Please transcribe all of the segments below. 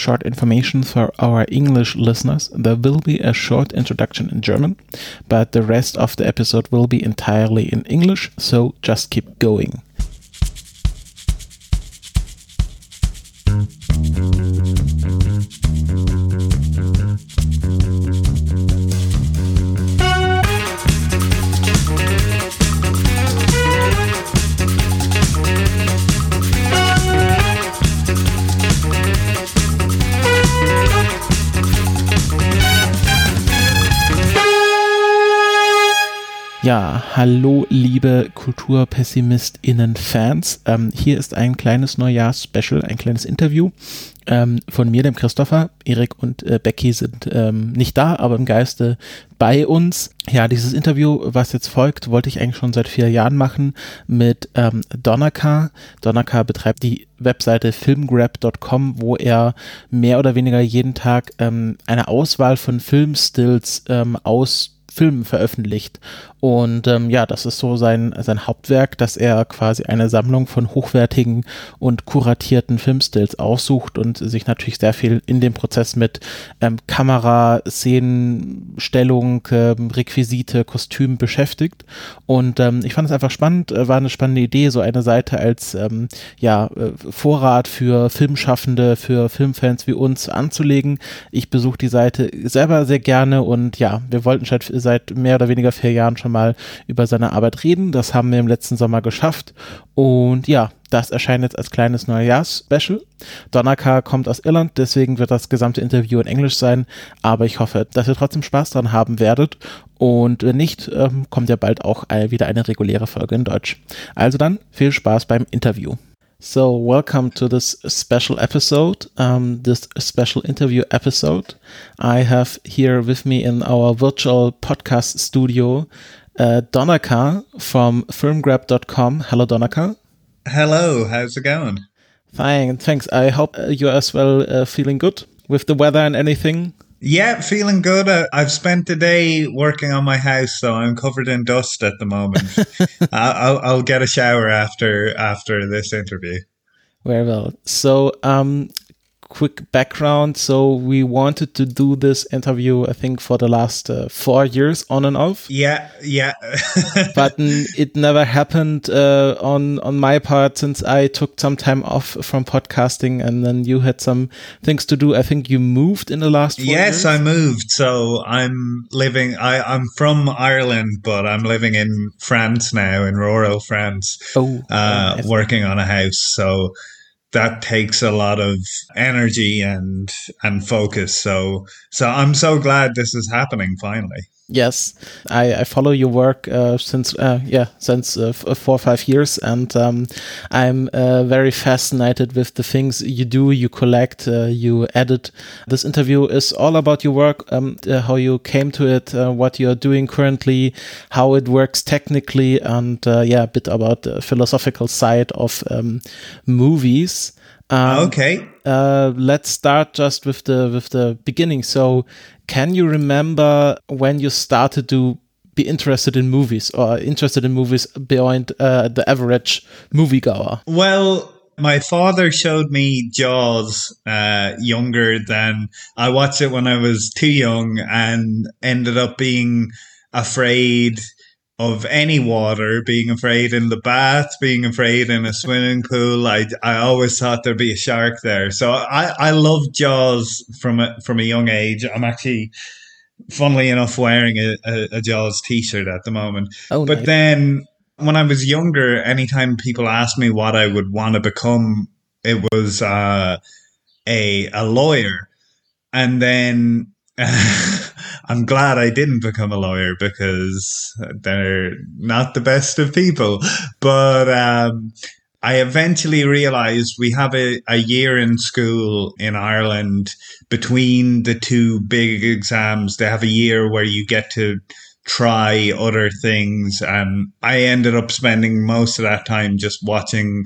short information for our English listeners. There will be a short introduction in German, but the rest of the episode will be entirely in English, so just keep going. Ja, hallo liebe KulturpessimistInnen-Fans. Ähm, hier ist ein kleines Neujahrs-Special, ein kleines Interview ähm, von mir, dem Christopher. Erik und äh, Becky sind ähm, nicht da, aber im Geiste bei uns. Ja, dieses Interview, was jetzt folgt, wollte ich eigentlich schon seit vier Jahren machen mit ähm, Donaka. Donaka betreibt die Webseite filmgrab.com, wo er mehr oder weniger jeden Tag ähm, eine Auswahl von Filmstills ähm, aus Filmen veröffentlicht. Und ähm, ja, das ist so sein, sein Hauptwerk, dass er quasi eine Sammlung von hochwertigen und kuratierten Filmstills aussucht und sich natürlich sehr viel in dem Prozess mit ähm, Kamera, Szenenstellung, ähm, Requisite, Kostüm beschäftigt. Und ähm, ich fand es einfach spannend, äh, war eine spannende Idee, so eine Seite als ähm, ja, äh, Vorrat für Filmschaffende, für Filmfans wie uns anzulegen. Ich besuche die Seite selber sehr gerne und ja, wir wollten seit, seit mehr oder weniger vier Jahren schon mal über seine Arbeit reden. Das haben wir im letzten Sommer geschafft. Und ja, das erscheint jetzt als kleines Neujahrs-Special. Donaka kommt aus Irland, deswegen wird das gesamte Interview in Englisch sein. Aber ich hoffe, dass ihr trotzdem Spaß dran haben werdet. Und wenn nicht, ähm, kommt ja bald auch wieder eine reguläre Folge in Deutsch. Also dann viel Spaß beim Interview. So, welcome to this special episode, um, this special interview episode. I have here with me in our virtual podcast studio uh, Donaka from filmgrab.com. Hello, Donaka. Hello, how's it going? Fine, thanks. I hope uh, you're as well uh, feeling good with the weather and anything. Yeah, feeling good. Uh, I've spent the day working on my house, so I'm covered in dust at the moment. I'll, I'll get a shower after after this interview. Very well. So, um, quick background. So we wanted to do this interview, I think, for the last uh, four years on and off. Yeah, yeah. but it never happened uh, on on my part since I took some time off from podcasting, and then you had some things to do. I think you moved in the last. yes, years? I moved. So I'm living. I I'm from Ireland, but I'm living in France now, in rural France. Oh, uh, working on a house. So that takes a lot of energy and and focus. So so I'm so glad this is happening finally. Yes, I, I follow your work uh, since uh, yeah since uh, four or five years, and um, I'm uh, very fascinated with the things you do. You collect, uh, you edit. This interview is all about your work, um, uh, how you came to it, what you're doing currently, how it works technically, and yeah, a bit about the philosophical side of um, movies. Um, okay. Uh, let's start just with the with the beginning. So, can you remember when you started to be interested in movies or interested in movies beyond uh, the average moviegoer? Well, my father showed me Jaws uh, younger than I watched it when I was too young and ended up being afraid of any water, being afraid in the bath, being afraid in a swimming pool. I, I always thought there'd be a shark there. So I, I love Jaws from a, from a young age. I'm actually, funnily enough, wearing a, a, a Jaws t-shirt at the moment. Oh, but nice. then when I was younger, anytime people asked me what I would want to become, it was uh, a, a lawyer. And then I'm glad I didn't become a lawyer because they're not the best of people. But um, I eventually realized we have a, a year in school in Ireland between the two big exams. They have a year where you get to try other things. And I ended up spending most of that time just watching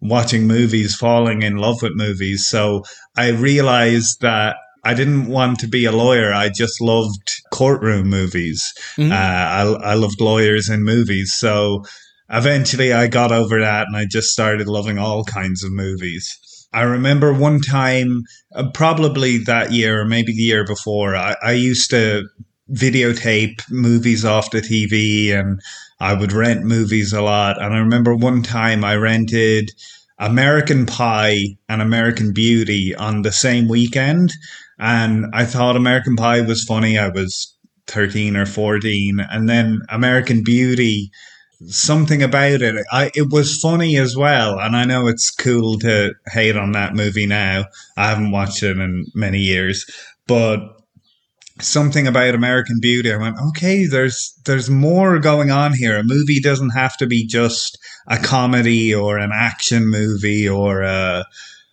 watching movies, falling in love with movies. So I realized that I didn't want to be a lawyer. I just loved courtroom movies. Mm-hmm. Uh, I, I loved lawyers in movies. So eventually I got over that and I just started loving all kinds of movies. I remember one time, uh, probably that year or maybe the year before, I, I used to videotape movies off the TV and I would rent movies a lot. And I remember one time I rented American Pie and American Beauty on the same weekend. And I thought American Pie was funny. I was 13 or 14. And then American Beauty, something about it, I, it was funny as well. And I know it's cool to hate on that movie now. I haven't watched it in many years, but something about American Beauty. I went, okay, there's there's more going on here. A movie doesn't have to be just a comedy or an action movie or a,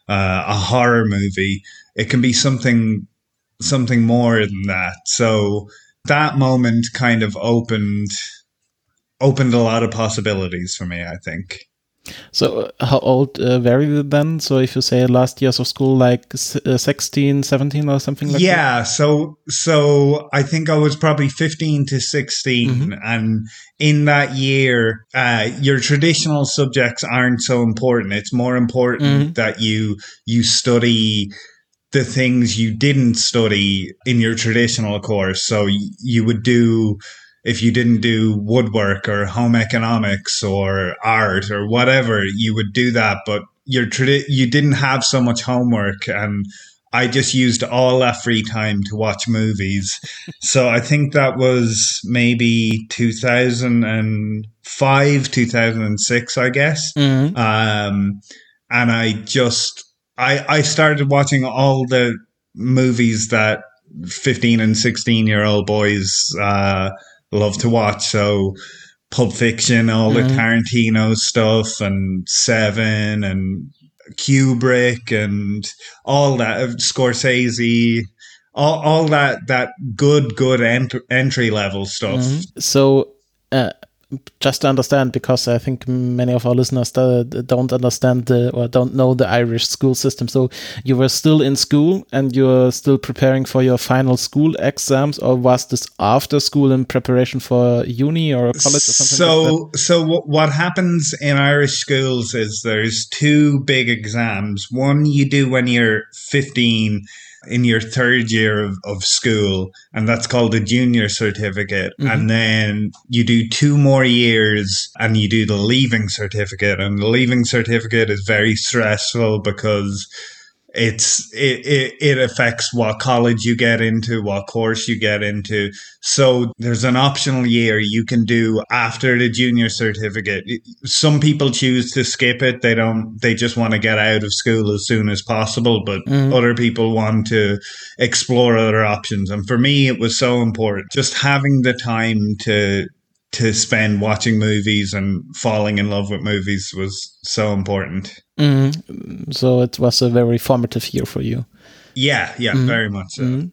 a, a horror movie. It can be something something more than that. So that moment kind of opened opened a lot of possibilities for me. I think. So uh, how old uh, were you then? So if you say last years of school, like uh, 16, 17 or something like that? yeah, that? so so I think I was probably 15 to 16 mm-hmm. and in that year uh, your traditional subjects aren't so important. It's more important mm-hmm. that you you study the things you didn't study in your traditional course. So you would do if you didn't do woodwork or home economics or art or whatever, you would do that. But your tradi- you didn't have so much homework, and I just used all that free time to watch movies. so I think that was maybe 2005, 2006, I guess. Mm-hmm. Um, and I just I I started watching all the movies that 15 and 16 year old boys uh, love to watch. So Pulp Fiction, all mm-hmm. the Tarantino stuff, and Seven, and Kubrick, and all that, uh, Scorsese, all, all that that good good ent- entry level stuff. Mm-hmm. So. Uh, just to understand, because I think many of our listeners don't understand the, or don't know the Irish school system. So you were still in school and you're still preparing for your final school exams, or was this after school in preparation for uni or college or something? So, like so what happens in Irish schools is there's two big exams. One you do when you're 15 in your third year of, of school, and that's called a junior certificate. Mm-hmm. And then you do two more years and you do the leaving certificate. And the leaving certificate is very stressful because it's it, it, it affects what college you get into what course you get into. So there's an optional year you can do after the junior certificate. Some people choose to skip it. They don't they just want to get out of school as soon as possible but mm. other people want to explore other options. And for me it was so important. Just having the time to to spend watching movies and falling in love with movies was so important. Mm-hmm. So it was a very formative year for you. Yeah, yeah, mm-hmm. very much so. Mm-hmm.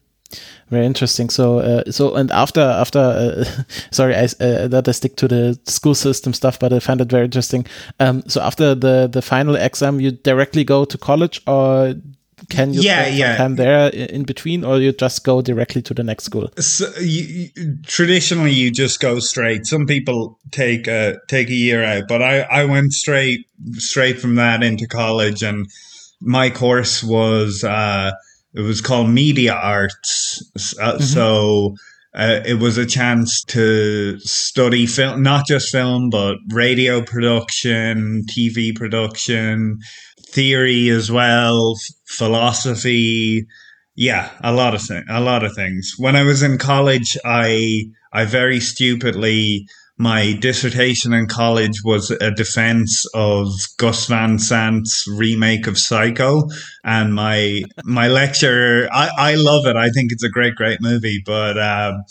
Very interesting. So, uh, so and after after, uh, sorry, I uh, that I stick to the school system stuff, but I find it very interesting. Um, so after the the final exam, you directly go to college, or can you yeah, yeah. time there in between, or you just go directly to the next school? So you, traditionally, you just go straight. Some people take a take a year out, but I I went straight straight from that into college, and my course was uh, it was called media arts. Uh, mm-hmm. So. Uh, it was a chance to study film, not just film, but radio production, TV production, theory as well, philosophy. Yeah, a lot of things. A lot of things. When I was in college, I I very stupidly my dissertation in college was a defense of Gus Van Sant's remake of Psycho, and my my lecturer. I I love it. I think it's a great great movie, but. Um,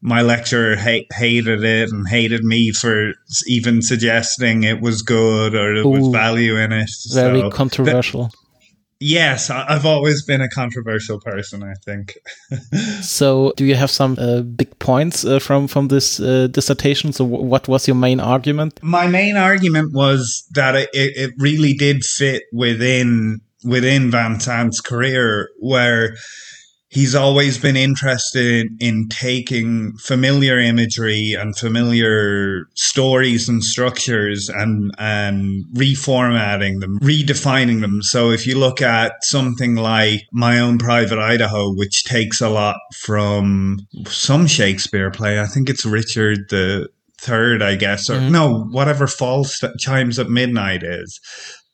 my lecturer ha- hated it and hated me for even suggesting it was good or there Ooh, was value in it. Very so controversial. yes, I've always been a controversial person. I think. so, do you have some uh, big points uh, from from this uh, dissertation? So, what was your main argument? My main argument was that it, it really did fit within within Van Sant's career, where he's always been interested in taking familiar imagery and familiar stories and structures and and reformatting them, redefining them. So if you look at something like My Own Private Idaho, which takes a lot from some Shakespeare play, I think it's Richard the Third, I guess, or mm-hmm. no, whatever false chimes at midnight is.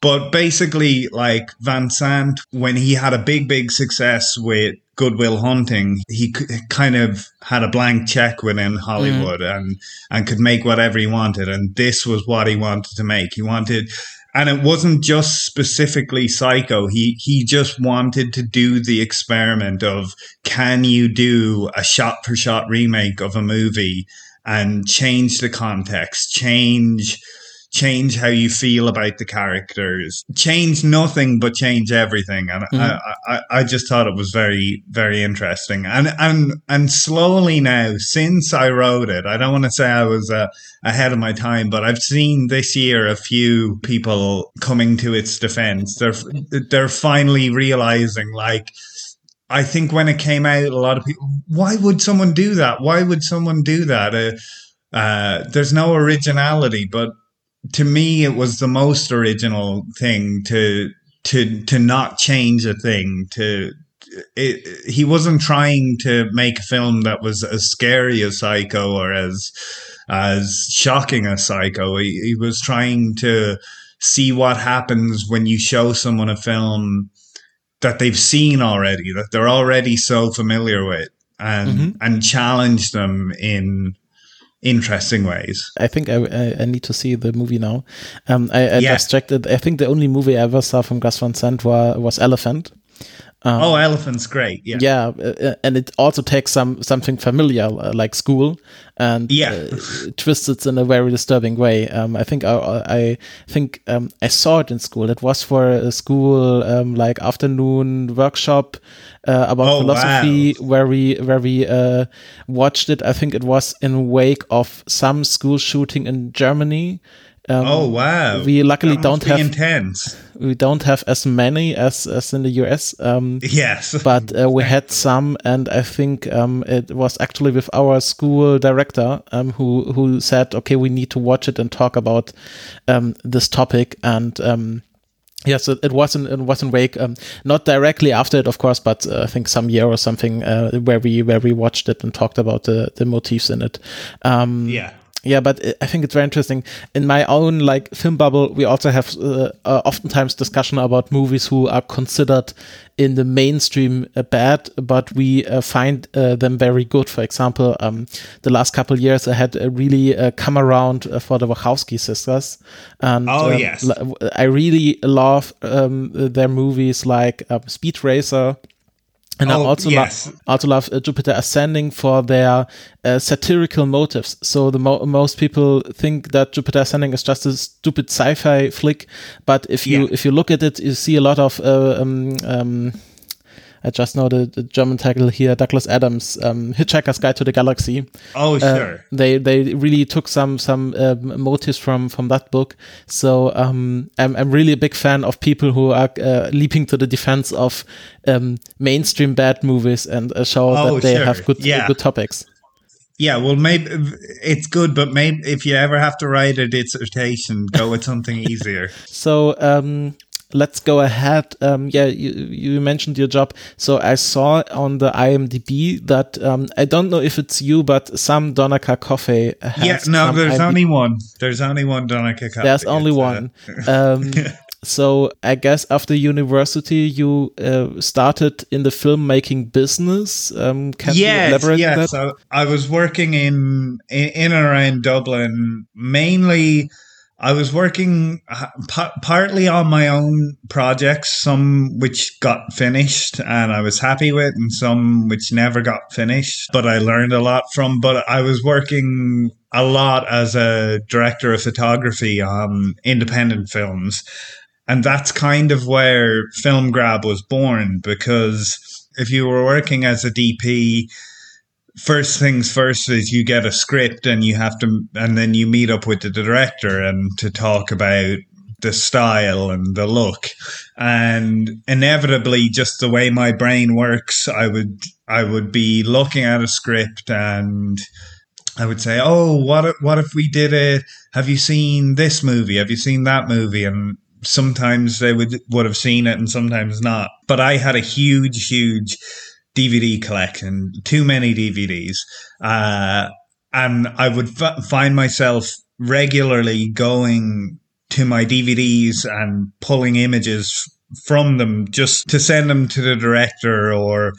But basically, like Van Sant, when he had a big, big success with Good Will Hunting, he kind of had a blank check within Hollywood mm. and and could make whatever he wanted. And this was what he wanted to make. He wanted, and it wasn't just specifically Psycho. He he just wanted to do the experiment of can you do a shot for shot remake of a movie and change the context, change change how you feel about the characters, change nothing but change everything. And mm-hmm. I, I, I just thought it was very, very interesting. And and and slowly now, since I wrote it, I don't want to say I was uh, ahead of my time, but I've seen this year a few people coming to its defense. They're they're finally realizing like. I think when it came out, a lot of people, why would someone do that? Why would someone do that? Uh, uh, there's no originality, but to me, it was the most original thing to to to not change a thing. To it, he wasn't trying to make a film that was as scary as Psycho or as as shocking as Psycho. He, he was trying to see what happens when you show someone a film that they've seen already, that they're already so familiar with, and mm-hmm. and challenge them in interesting ways. I think I, I, need to see the movie now. Um, I, I yeah. just checked it. I think the only movie I ever saw from Gus Van Sant was, was Elephant. Um, oh, Elephant's great. Yeah, yeah, uh, and it also takes some something familiar uh, like school and yeah. uh, twists it in a very disturbing way. Um, I think I, I think um, I saw it in school. It was for a school um, like afternoon workshop uh, about oh, philosophy wow. where we where we uh, watched it. I think it was in wake of some school shooting in Germany um, oh wow! We luckily don't have intense. We don't have as many as as in the US. Um, yes, but uh, we had some, and I think um, it was actually with our school director um, who who said, "Okay, we need to watch it and talk about um, this topic." And um, Yes, it, it wasn't it wasn't Wake, um, not directly after it, of course, but uh, I think some year or something uh, where we where we watched it and talked about the the motifs in it. Um, yeah, yeah, but I think it's very interesting. In my own like film bubble, we also have uh, uh, oftentimes discussion about movies who are considered in the mainstream uh, bad, but we uh, find uh, them very good. For example, um, the last couple years, I had really uh, come around for the Wachowski sisters, and oh yes, I really love um, their movies like um, Speed Racer and oh, I also yes. love also love uh, Jupiter Ascending for their uh, satirical motives. So the mo- most people think that Jupiter Ascending is just a stupid sci-fi flick, but if you yeah. if you look at it, you see a lot of uh, um, um, I just know the, the German title here, Douglas Adams, um, Hitchhiker's Guide to the Galaxy. Oh, uh, sure. They they really took some some uh, motives from from that book. So um, I'm I'm really a big fan of people who are uh, leaping to the defense of um, mainstream bad movies and uh, show oh, that they sure. have good yeah. good topics. Yeah, well, maybe it's good, but maybe if you ever have to write a dissertation, go with something easier. So, um, let's go ahead. Um, yeah, you, you, mentioned your job. So I saw on the IMDb that um, I don't know if it's you, but some Donica Coffey. yeah, no, there's IMDb. only one. There's only one Donica Coffey. There's only uh, one. Um, so I guess after university you uh, started in the filmmaking business. Um, can yes, you elaborate yes. So I was working in, in in and around Dublin mainly I was working uh, p- partly on my own projects, some which got finished and I was happy with, and some which never got finished, but I learned a lot from. But I was working a lot as a director of photography on independent films. And that's kind of where Film Grab was born because if you were working as a DP, first things first is you get a script and you have to and then you meet up with the director and to talk about the style and the look. And inevitably, just the way my brain works, I would I would be looking at a script and I would say, "Oh, what if, what if we did it? Have you seen this movie? Have you seen that movie?" And sometimes they would would have seen it and sometimes not. But I had a huge, huge DVD collection, too many DVDs, uh, and I would f- find myself regularly going to my DVDs and pulling images from them just to send them to the director or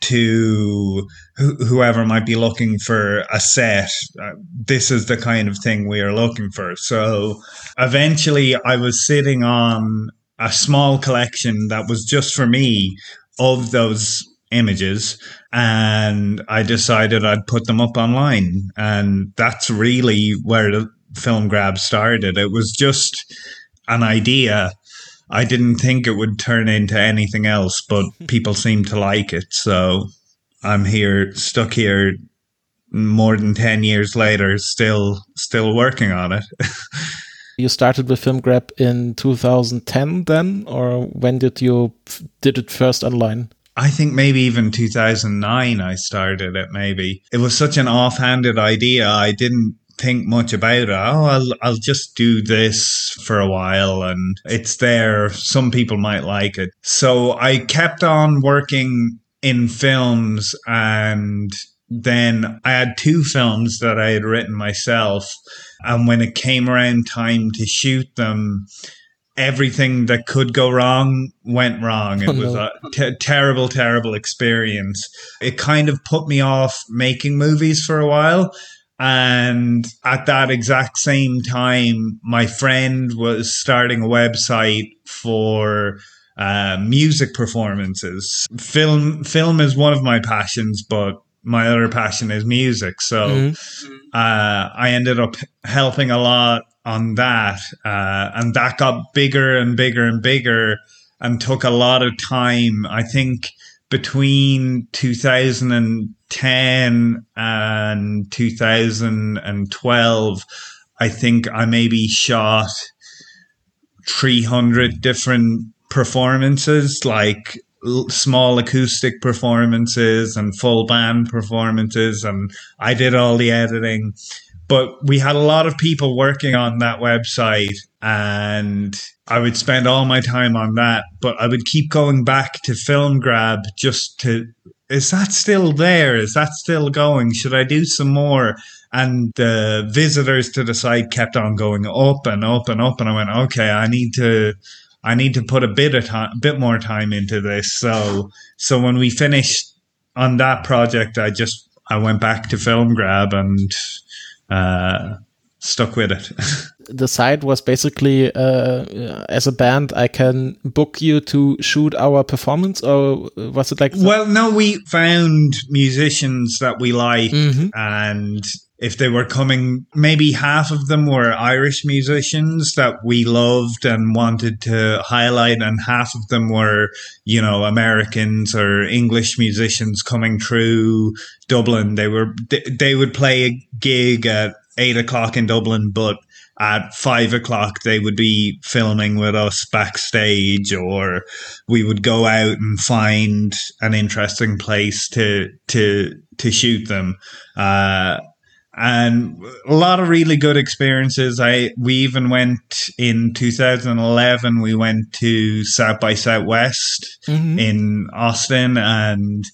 to wh- whoever might be looking for a set. Uh, this is the kind of thing we are looking for. So eventually, I was sitting on a small collection that was just for me of those images and I decided I'd put them up online. And that's really where the film grab started. It was just an idea. I didn't think it would turn into anything else but people seem to like it. So I'm here stuck here more than 10 years later still still working on it. You started with film grab in 2010 then or when did you did it first online I think maybe even 2009 I started it maybe. It was such an offhanded idea. I didn't think much about it. Oh, I'll I'll just do this for a while and it's there. Some people might like it. So I kept on working in films and then I had two films that I had written myself and when it came around time to shoot them everything that could go wrong went wrong. It oh, was a t- terrible, terrible experience. It kind of put me off making movies for a while. And at that exact same time, my friend was starting a website for uh, music performances. Film, film is one of my passions, but my other passion is music. So mm-hmm. uh, I ended up helping a lot on that. Uh, and that got bigger and bigger and bigger and took a lot of time. I think between 2010 and 2012, I think I maybe shot 300 different performances, like small acoustic performances and full band performances. And I did all the editing but we had a lot of people working on that website and I would spend all my time on that, but I would keep going back to Film Grab just to is that still there? Is that still going? Should I do some more? And the visitors to the site kept on going up and up and up, and I went, okay, I need to, I need to put a bit of time, a bit more time into this. So, so when we finished on that project, I just I went back to Film Grab and uh, stuck with it. the site was basically uh, as a band, I can book you to shoot our performance, or was it like? Well, no, we found musicians that we like, mm-hmm. and if they were coming, maybe half of them were Irish musicians that we loved and wanted to highlight, and half of them were, you know, Americans or English musicians coming through Dublin. They were they would play a gig at eight o'clock in Dublin, but at five o'clock they would be filming with us backstage or we would go out and find an interesting place to to to shoot them uh, and a lot of really good experiences. I we even went in 2011. We went to South by Southwest mm-hmm. in Austin, and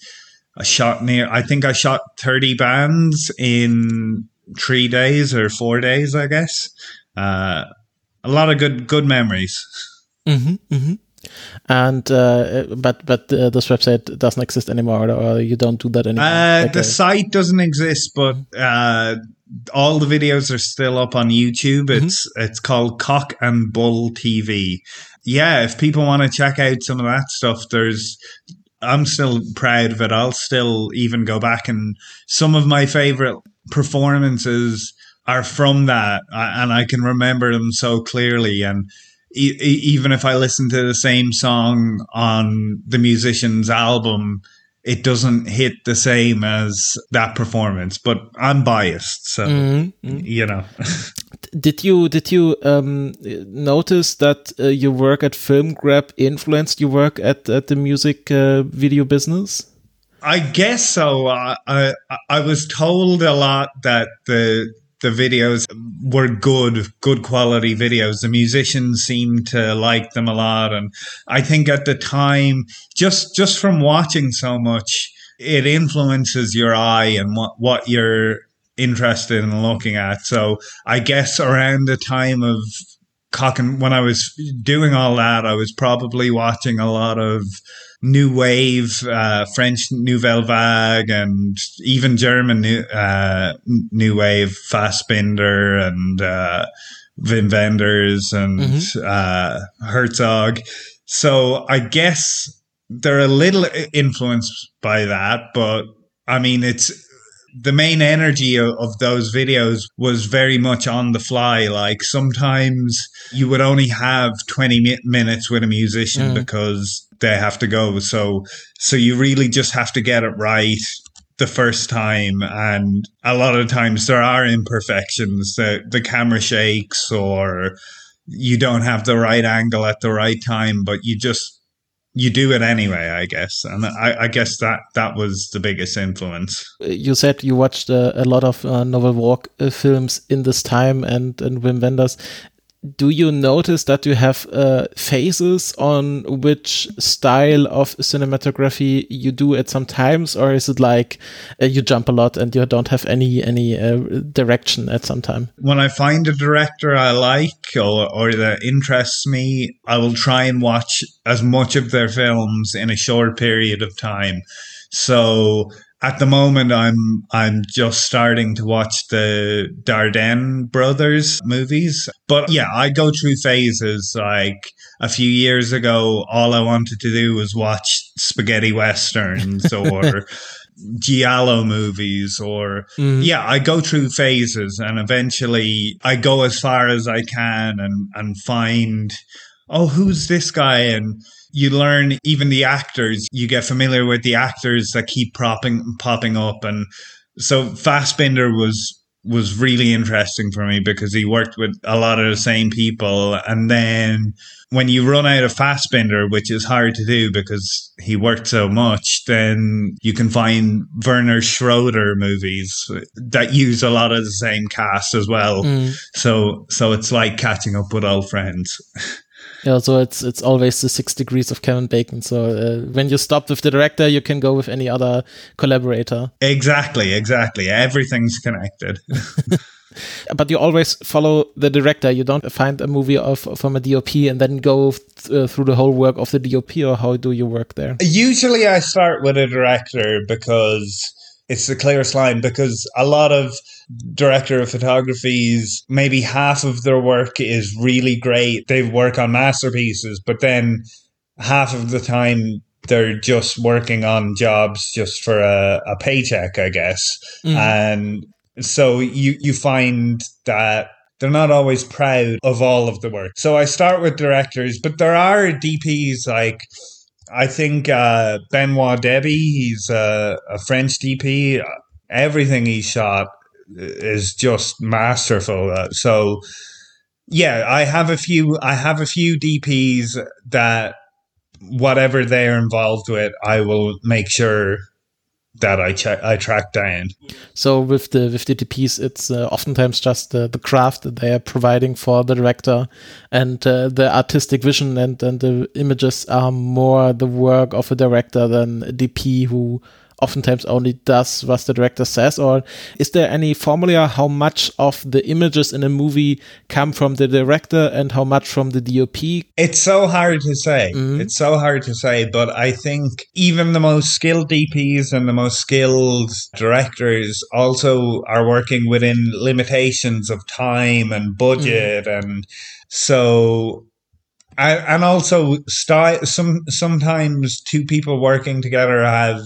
I shot near. I think I shot 30 bands in three days or four days. I guess. Uh, a lot of good good memories. Mm-hmm, mm-hmm and uh, but but uh, this website doesn't exist anymore, or you don't do that anymore. Uh, like the a- site doesn't exist, but uh, all the videos are still up on YouTube. Mm-hmm. It's mm-hmm. it's called Cock and Bull TV. Yeah, if people want to check out some of that stuff, there's I'm still proud of it. I'll still even go back and some of my favorite performances are from that, and I can remember them so clearly. And e- even if I listen to the same song on the musician's album, it doesn't hit the same as that performance. But I'm biased, so mm-hmm. you know. Did you did you um, notice that uh, your work at Film Grab influenced your work at at the music uh, video business? I guess so. I, I I was told a lot that the the videos were good, good quality videos. The musicians seemed to like them a lot, and I think at the time, just just from watching so much, it influences your eye and what what you're interested in looking at. So I guess around the time of Cocking, when I was doing all that, I was probably watching a lot of new wave, uh, French Nouvelle Vague, and even German new, uh, new wave, Fassbinder and uh, Wim Wenders and mm-hmm. uh, Herzog. So I guess they're a little influenced by that, but I mean, it's the main energy of, of, those videos was very much on the fly. Like sometimes you would only have 20 minutes with a musician mm. because they have to go. So, so you really just have to get it right the first time. And a lot of times there are imperfections. The, the camera shakes or you don't have the right angle at the right time, but you just you do it anyway, I guess, and I, I, guess that that was the biggest influence. You said you watched uh, a lot of uh, Nouvelle Vague uh, films in this time, and and Wim Wenders do you notice that you have uh, phases on which style of cinematography you do at some times, or is it like uh, you jump a lot and you don't have any any uh, direction at some time? When I find a director I like or, or that interests me, I will try and watch as much of their films in a short period of time. So at the moment I'm I'm just starting to watch the Dardenne brothers movies. But yeah, I go through phases like a few years ago all I wanted to do was watch spaghetti westerns or giallo movies or mm. yeah i go through phases and eventually i go as far as i can and and find oh who's this guy and you learn even the actors, you get familiar with the actors that keep popping popping up and so Fassbinder was was really interesting for me because he worked with a lot of the same people and then when you run out of Fassbinder, which is hard to do because he worked so much, then you can find Werner Schroeter movies that use a lot of the same cast as well. Mm. So so it's like catching up with old friends. Yeah, so it's it's always the six degrees of Kevin Bacon. So uh, when you stop with the director, you can go with any other collaborator. Exactly, exactly. Everything's connected. but you always follow the director. You don't find a movie of from a DOP and then go th- uh, through the whole work of the DOP, or how do you work there? Usually, I start with a director because it's the clearest line. Because a lot of director of photography's maybe half of their work is really great. They work on masterpieces, but then half of the time they're just working on jobs just for a, a paycheck, I guess. Mm. And so you you find that they're not always proud of all of the work. So I start with directors, but there are DPs like I think uh, Benoit Debie, he's a, a French DP. Everything he shot is just masterful. Uh, so yeah, I have a few. I have a few DPs that whatever they're involved with, I will make sure that I check, I track down. So with the with the DPs, it's uh, oftentimes just the, the craft that they are providing for the director, and uh, the artistic vision and and the images are more the work of a director than a DP who oftentimes only does what the director says? Or is there any formula how much of the images in a movie come from the director and how much from the DOP? It's so hard to say. Mm-hmm. It's so hard to say, but I think even the most skilled DPs and the most skilled directors also are working within limitations of time and budget mm-hmm. and so I and also style some sometimes two people working together have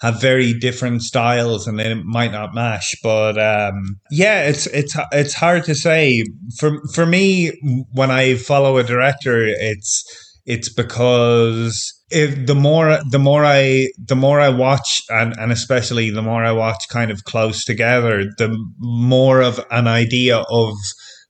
have very different styles and they might not mash. But um, yeah, it's it's it's hard to say. For for me, when I follow a director, it's it's because if the more the more I the more I watch and, and especially the more I watch kind of close together, the more of an idea of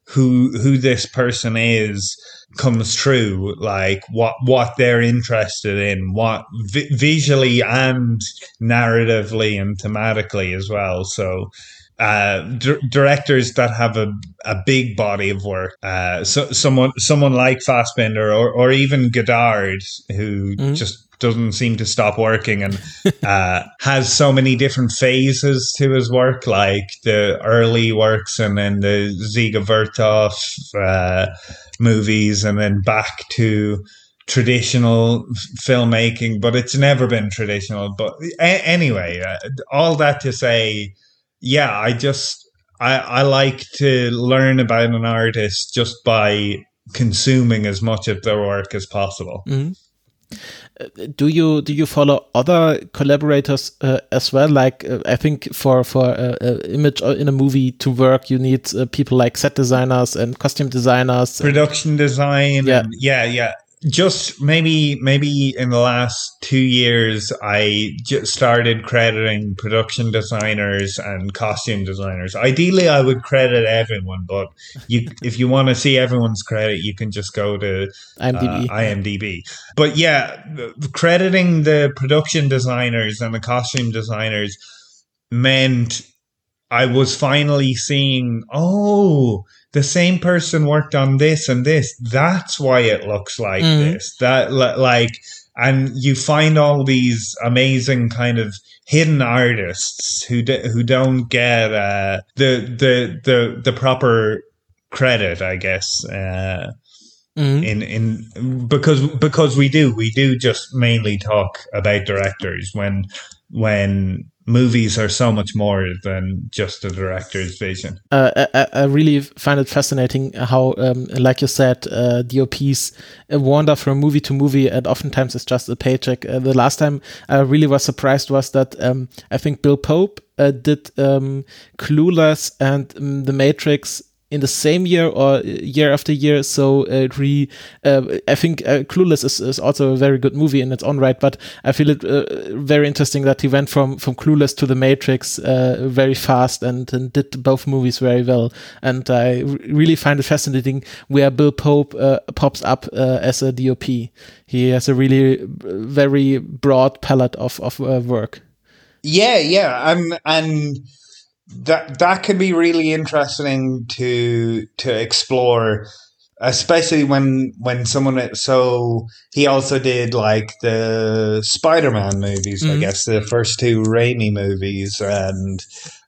who who this person is comes true like what what they're interested in what vi- visually and narratively and thematically as well so uh, d- directors that have a, a big body of work, uh, so someone someone like Fassbinder or or even Godard, who mm-hmm. just doesn't seem to stop working and uh, has so many different phases to his work, like the early works and then the Dziga Vertov uh, movies, and then back to traditional filmmaking. But it's never been traditional. But a- anyway, uh, all that to say yeah, I just I I like to learn about an artist just by consuming as much of their work as possible. Mm-hmm. Uh, do you do you follow other collaborators uh, as well? Like uh, I think for for uh, uh image in a movie to work, you need uh, people like set designers and costume designers, production design. Yeah, and, yeah, yeah just maybe maybe in the last two years i just started crediting production designers and costume designers ideally i would credit everyone but you if you want to see everyone's credit you can just go to imdb, uh, IMDb. but yeah crediting the production designers and the costume designers meant i was finally seeing oh the same person worked on this and this. That's why it looks like mm. this. That like, and you find all these amazing kind of hidden artists who do, who don't get uh, the the the the proper credit, I guess. Uh, mm. In in because because we do we do just mainly talk about directors when when movies are so much more than just the director's vision. Uh, I, I, really find it fascinating how, um, like you said, uh, DOPs wander from movie to movie, and oftentimes it's just a paycheck. Uh, the last time I really was surprised was that um, I think Bill Pope uh, did um, Clueless and um, The Matrix in the same year or year after year. So it re, uh, I think uh, Clueless is, is also a very good movie in its own right, but I feel it uh, very interesting that he went from from Clueless to The Matrix uh, very fast and, and did both movies very well. And I really find it fascinating where Bill Pope uh, pops up uh, as a DOP. He has a really very broad palette of of work. Yeah, yeah, and and that that could be really interesting to to explore especially when when someone so he also did like the spider-man movies mm-hmm. i guess the first two Raimi movies and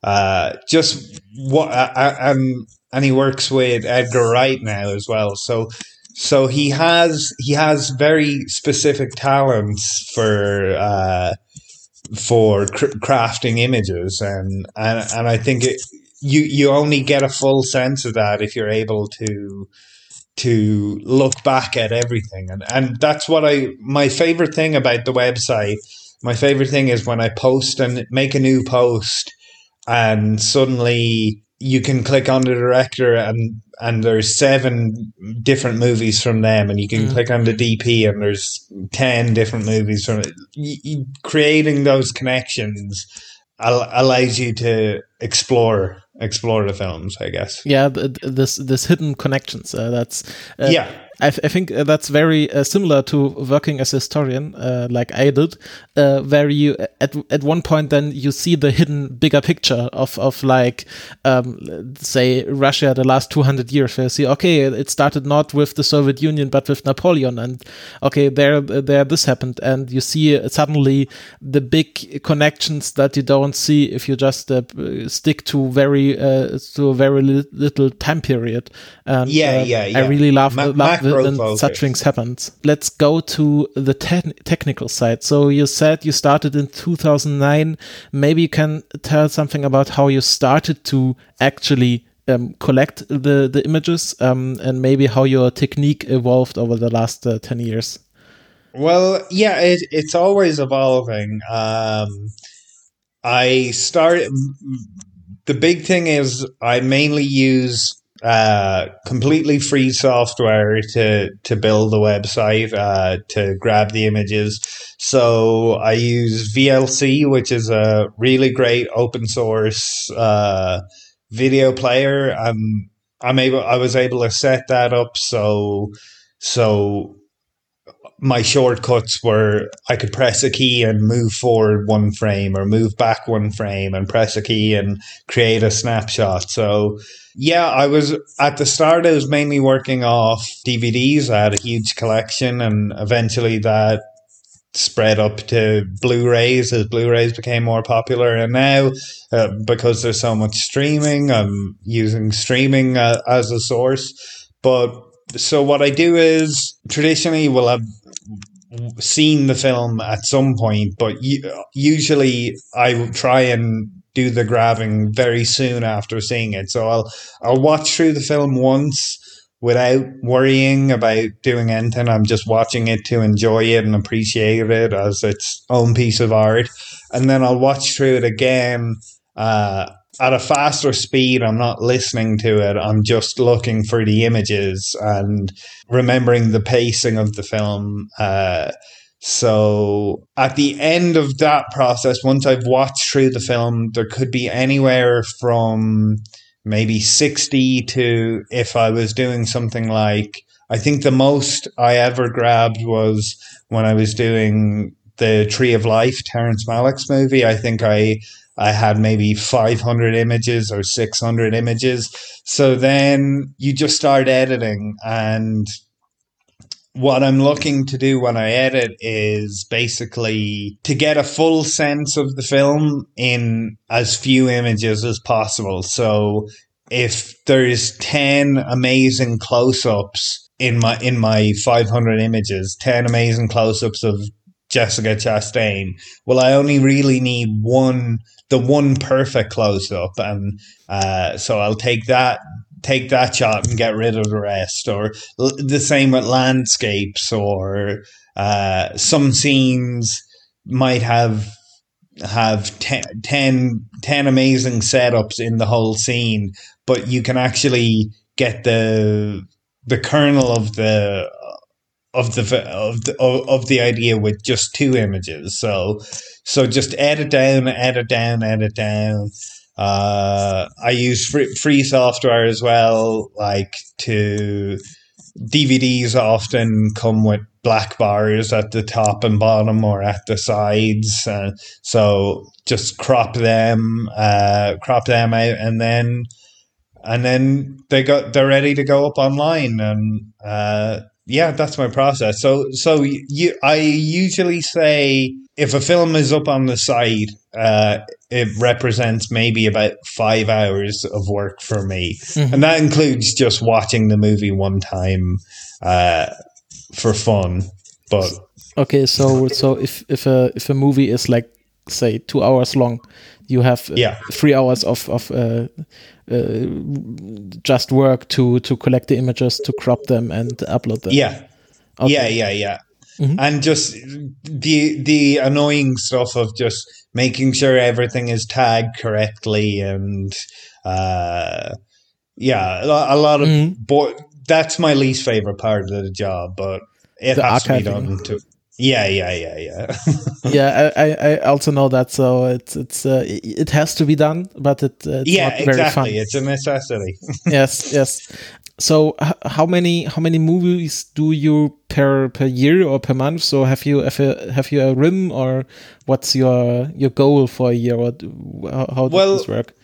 uh just what uh, and and he works with edgar wright now as well so so he has he has very specific talents for uh for cr- crafting images and, and and I think it you you only get a full sense of that if you're able to to look back at everything. And and that's what I my favorite thing about the website my favorite thing is when I post and make a new post and suddenly you can click on the director and and there's seven different movies from them, and you can mm. click on the DP, and there's ten different movies from it. creating those connections allows you to explore explore the films, I guess. Yeah, this this hidden connections. Uh, that's uh, yeah. I, I think uh, that's very uh, similar to working as a historian, uh, like I did, uh, where you at at one point then you see the hidden bigger picture of of like um, say Russia the last two hundred years. Where you see, okay, it started not with the Soviet Union but with Napoleon, and okay, there there this happened, and you see suddenly the big connections that you don't see if you just uh, stick to very uh, to a very li little time period. And, yeah, yeah, yeah. I really love Ma love when such things happen. Let's go to the te technical side. So you said you started in 2009. Maybe you can tell something about how you started to actually um, collect the the images um, and maybe how your technique evolved over the last uh, 10 years. Well, yeah, it, it's always evolving. Um, I started. The big thing is I mainly use uh, completely free software to to build the website uh, to grab the images. So I use VLC, which is a really great open source uh, video player. Um, I'm able I was able to set that up so so my shortcuts were I could press a key and move forward one frame or move back one frame and press a key and create a snapshot. So yeah, I was at the start I was mainly working off DVDs. I had a huge collection and eventually that spread up to Blu-rays as Blu-rays became more popular. And now, uh, because there's so much streaming, I'm using streaming uh, as a source. But so what I do is traditionally we'll have seen the film at some point, but usually I will try and do the grabbing very soon after seeing it. So I'll I'll watch through the film once without worrying about doing anything. I'm just watching it to enjoy it and appreciate it as its own piece of art. And then I'll watch through it again uh, at a faster speed. I'm not listening to it. I'm just looking for the images and remembering the pacing of the film. Uh, so at the end of that process, once I've watched through the film, there could be anywhere from maybe 60 to if I was doing something like, I think the most I ever grabbed was when I was doing the Tree of Life, Terrence Malick's movie. I think I, I had maybe 500 images or 600 images. So then you just start editing and what I'm looking to do when I edit is basically to get a full sense of the film in as few images as possible. So if there's 10 amazing close-ups in my in my 500 images, 10 amazing close-ups of Jessica Chastain, well I only really need one the one perfect close-up and uh, so I'll take that take that shot and get rid of the rest, or the same with landscapes, or uh, some scenes might have have 10, 10, 10 amazing setups in the whole scene, but you can actually get the the kernel of the of the of the of the idea with just two images. So so just edit down, edit down, edit down. Uh, I use free, free software as well, like to DVDs often come with black bars at the top and bottom or at the sides. Uh, so just crop them, uh, crop them out, and then and then they got they're ready to go up online. And uh, yeah, that's my process. So so you, I usually say if a film is up on the site, uh, it represents maybe about five hours of work for me, mm-hmm. and that includes just watching the movie one time uh, for fun. But okay, so so if if a if a movie is like say two hours long, you have uh, yeah. three hours of of uh, just work to to collect the images, to crop them, and upload them. Yeah, okay. yeah, yeah, yeah. Mm-hmm. And just the the annoying stuff of just making sure everything is tagged correctly and uh, yeah, a lot of mm-hmm. bo- that's my least favorite part of the job, but it the has to be done too. Yeah, yeah, yeah, yeah. yeah, I, I also know that. So it's it's uh, it has to be done, but it uh, it's yeah, exactly. It's a necessity. yes, yes. So how many how many movies do you per per year or per month? So have you have you, have you a rim or what's your your goal for a year? Or how, how does well, this work?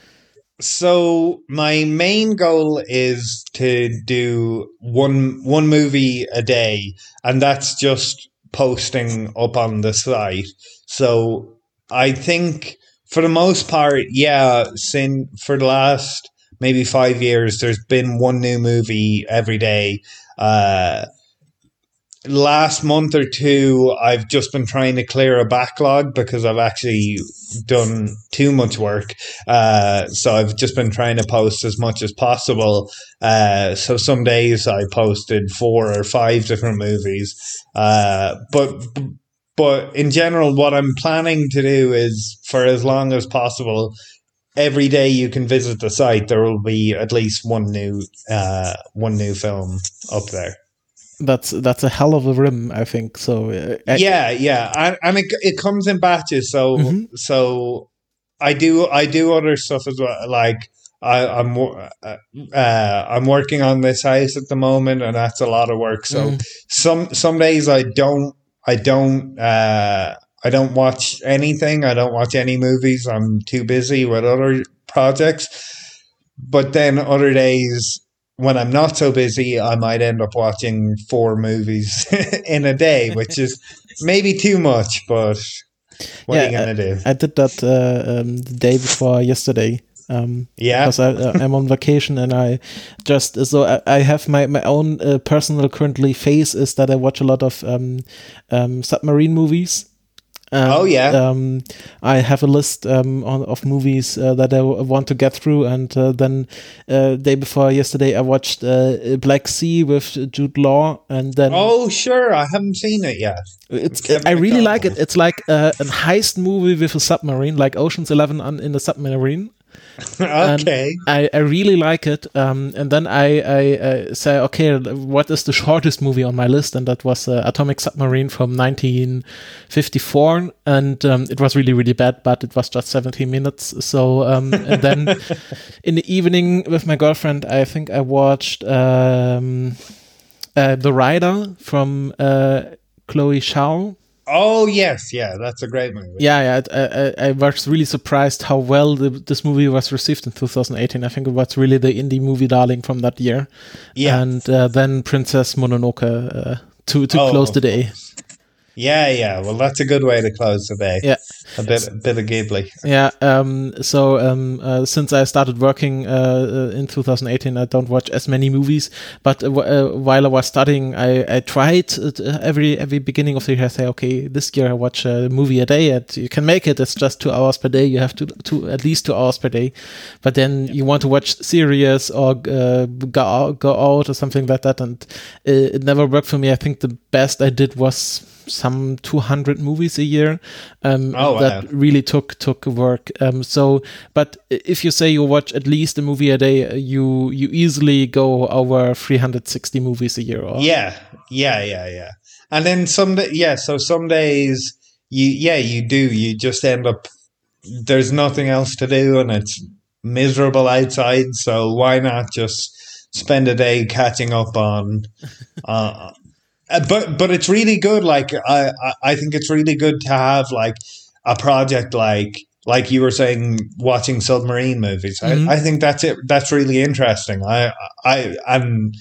So my main goal is to do one one movie a day, and that's just posting up on the site. So I think for the most part, yeah, since for the last maybe five years, there's been one new movie every day. Uh, last month or two, I've just been trying to clear a backlog because I've actually done too much work. Uh, so I've just been trying to post as much as possible. Uh, so some days I posted four or five different movies. Uh, but but in general, what I'm planning to do is for as long as possible. Every day you can visit the site, there will be at least one new uh, one new film up there that's that's a hell of a rim, I think. So uh, yeah, yeah, and, and it it comes in batches. So mm-hmm. so I do I do other stuff as well. Like I, I'm uh, uh, I'm working on this house at the moment, and that's a lot of work. So Mm. some some days I don't I don't uh, I don't watch anything. I don't watch any movies. I'm too busy with other projects. But then other days when I'm not so busy, I might end up watching four movies in a day, which is maybe too much. But what are you Yeah, gonna do? I did that uh, um, the day before yesterday. Um, Yeah. because I, uh, I'm on vacation and I just so I, I have my my own uh, personal currently phase is that I watch a lot of um, um, submarine movies. Um, Oh, yeah. Um, I have a list um, on, of movies uh, that I w- want to get through, and uh, then uh, day before yesterday I watched uh, Black Sea with Jude Law, and then Oh, sure. I haven't seen it yet. it's I really like it. It's like uh, a heist movie with a submarine, like Ocean's Eleven on, in a submarine. And okay. I, I really like it. Um, and then I, I, uh say, okay, what is the shortest movie on my list? And that was uh, Atomic Submarine from 1954. And um, it was really, really bad, but it was just 17 minutes. So, um, and then in the evening with my girlfriend, I think I watched um, uh, The Rider from uh, Chloe Zhao. Oh yes, yeah, that's a great movie. Yeah, yeah. I, I, I was really surprised how well the, this movie was received in 2018. I think it was really the indie movie darling from that year. Yeah. And uh, then Princess Mononoke uh, to to Oh, close the day. Yeah, yeah. Well, that's a good way to close the day. Yeah. A bit, a bit of Ghibli. Yeah. Um. So um. Uh, since I started working uh, uh, in 2018, I don't watch as many movies. But uh, w- uh, while I was studying, I I tried uh, every every beginning of the year. I say, okay, this year I watch a movie a day, and you can make it. It's just two hours per day. You have to to at least two hours per day. But then you want to watch series or uh, go out, go out or something like that, and it never worked for me. I think the best I did was some 200 movies a year um, Oh, wow. that really took took work um, so but if you say you watch at least a movie a day uh, you you easily go over 360 movies a year or Yeah, yeah, yeah, yeah. And then some, yeah. So some days you, yeah, you do. You just end up. There's nothing else to do, and it's miserable outside. So why not just spend a day catching up on? Uh, uh, but but it's really good. Like I I- think it's really good to have like a project like like you were saying watching submarine movies. Mhm. I, I think that's it. That's really interesting. I I and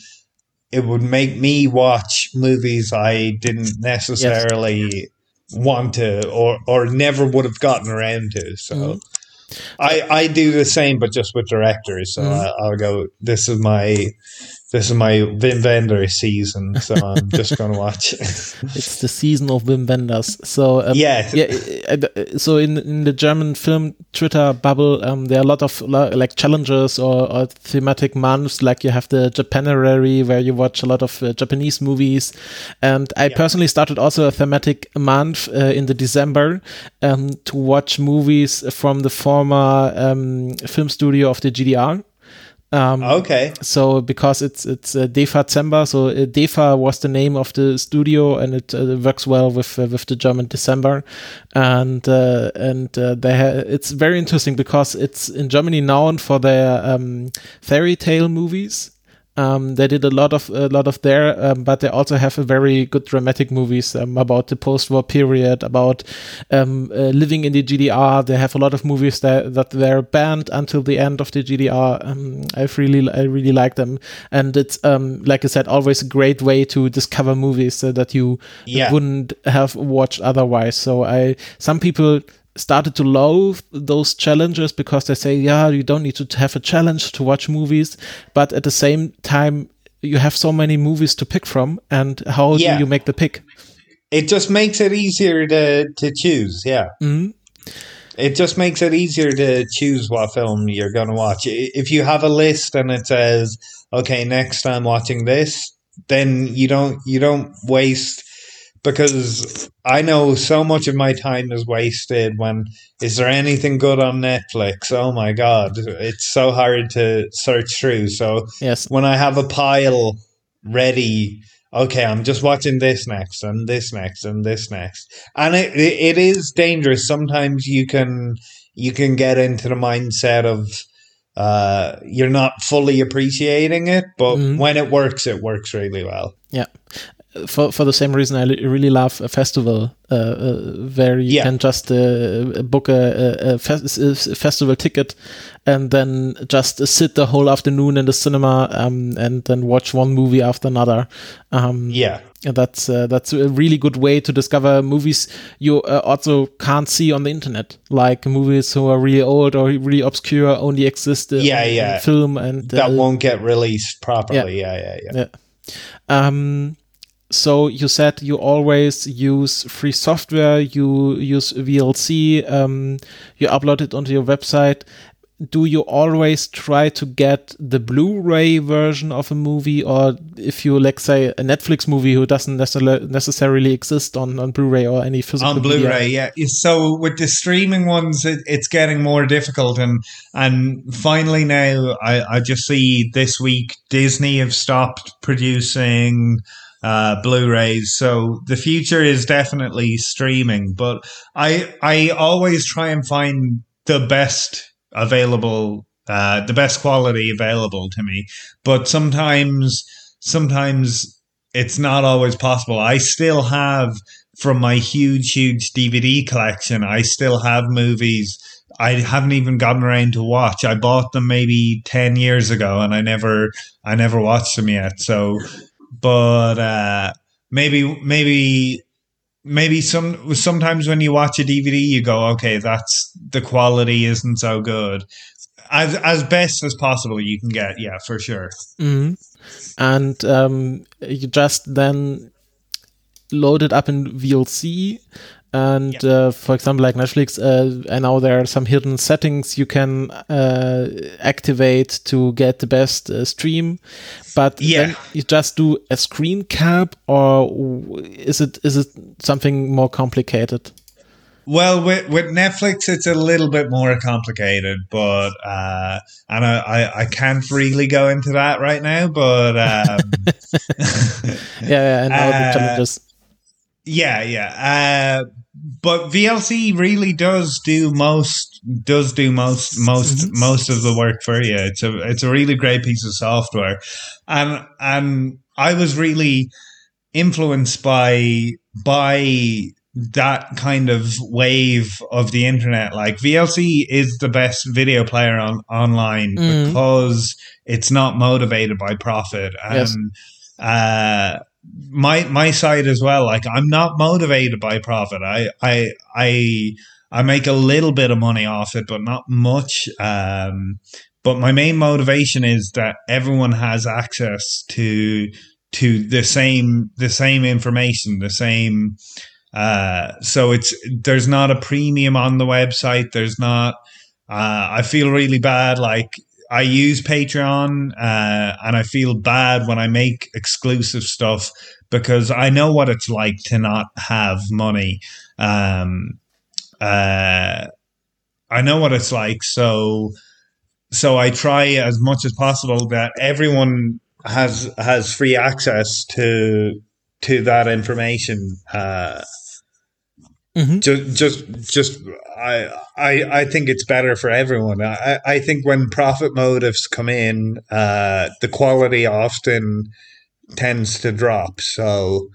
it would make me watch movies I didn't necessarily want to or or never would have gotten around to. So. Mhm. I, I do the same, but just with directors. So Mhm. I, I'll go. This is my this is my Wim Wenders season, so I'm just going to watch. it. it's the season of Wim Wenders so um, yeah, yeah uh, uh, so in in the german film twitter bubble um, there are a lot of like challenges or, or thematic months like you have the Japanuary where you watch a lot of uh, japanese movies and i Yeah. personally started also a thematic month uh, in the december um, to watch movies from the former um, film studio of the gdr um, okay. so because it's it's uh, Defazember, so uh, Defa was the name of the studio, and it uh, works well with uh, with the German December, and uh, and uh, they ha- it's very interesting because it's in Germany known for their um, fairy tale movies. Um, they did a lot of a lot of there, um, but they also have a very good dramatic movies um, about the post-war period, about um, uh, living in the GDR. They have a lot of movies that that they're banned until the end of the GDR. Um, I've really I really like them, and it's um, like I said, always a great way to discover movies uh, that you Yeah. wouldn't have watched otherwise. So I some people started to loathe those challenges because they say, yeah, you don't need to have a challenge to watch movies, but at the same time, you have so many movies to pick from, and how Yeah. do you make the pick? It just makes it easier to to choose. Yeah. Mhm. It just makes it easier to choose what film you're going to watch. If you have a list and it says, "Okay, next I'm watching this," then you don't you don't waste because I know so much of my time is wasted when is there anything good on Netflix? Oh my god, it's so hard to search through. So Yes. when I have a pile ready, okay, I'm just watching this next and this next and this next, and it it, is dangerous. Sometimes you can you can get into the mindset of uh, you're not fully appreciating it, but mm-hmm. when it works, it works really well. Yeah. For, for the same reason, I really love a festival uh, uh, where you yeah. can just uh, book a, a, a, festival ticket and then just sit the whole afternoon in the cinema um, and then watch one movie after another. Um, yeah, that's uh, that's a really good way to discover movies you uh, also can't see on the internet, like movies who are really old or really obscure, only exist in, yeah, yeah. In film and that uh, won't get released properly. Yeah, yeah, yeah. yeah. yeah. Um, so you said you always use free software, you use VLC, um, you upload it onto your website do you always try to get the Blu-ray version of a movie, or if you like say a Netflix movie who doesn't necessarily exist on, on Blu-ray or any physical on Blu-ray? Media? Yeah. So with the streaming ones, it, it's getting more difficult, and and finally now I, I just see this week Disney have stopped producing. Uh, Blu-rays. So the future is definitely streaming, but I I always try and find the best available, uh, the best quality available to me. But sometimes, sometimes it's not always possible. I still have from my huge, huge DVD collection. I still have movies I haven't even gotten around to watch. I bought them maybe ten years ago, and I never, I never watched them yet. So, but uh, maybe, maybe maybe some sometimes when you watch a DVD, you go, okay, that's the quality isn't so good. As as best as possible, you can get, yeah, for sure. Mm-hmm. And um, you just then load it up in VLC and yeah. uh, for example, like Netflix, uh, I know there are some hidden settings you can uh, activate to get the best uh, stream. But yeah. you just do a screen cap, or is it is it something more complicated? Well, with, with Netflix, it's a little bit more complicated, but uh, and I, I, I, can't really go into that right now. But um, yeah, yeah, I know the uh, challenges. Yeah, yeah. Uh, but VLC really does do most does do most most most of the work for you. It's a it's a really great piece of software, and and I was really influenced by by that kind of wave of the internet. Like VLC is the best video player on online mm. because it's not motivated by profit and. Yes. Uh, my my side as well. Like I'm not motivated by profit. I I I I make a little bit of money off it, but not much. Um, but my main motivation is that everyone has access to to the same the same information, the same. Uh, so it's there's not a premium on the website. There's not. Uh, I feel really bad. Like I use Patreon uh, and I feel bad when I make exclusive stuff because I know what it's like to not have money. Um, uh, I know what it's like, so so I try as much as possible that everyone has has free access to to that information. Uh, Mm-hmm. Just, just, just, I, I, I think it's better for everyone. I, I think when profit motives come in, uh, the quality often tends to drop. So,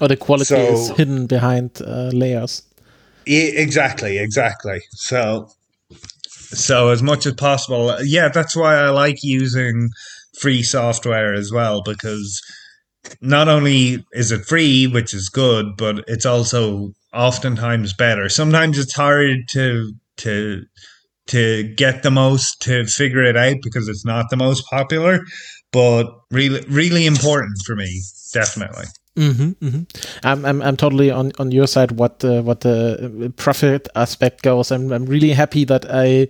or the quality so, is hidden behind uh, layers. exactly, exactly. So, so as much as possible, yeah, that's why I like using free software as well because not only is it free, which is good, but it's also oftentimes better. Sometimes it's hard to to to get the most to figure it out because it's not the most popular, but really really important for me, definitely. Mm-hmm, mm-hmm. I'm, I'm I'm totally on, on your side. What the what the profit aspect goes, I'm I'm really happy that I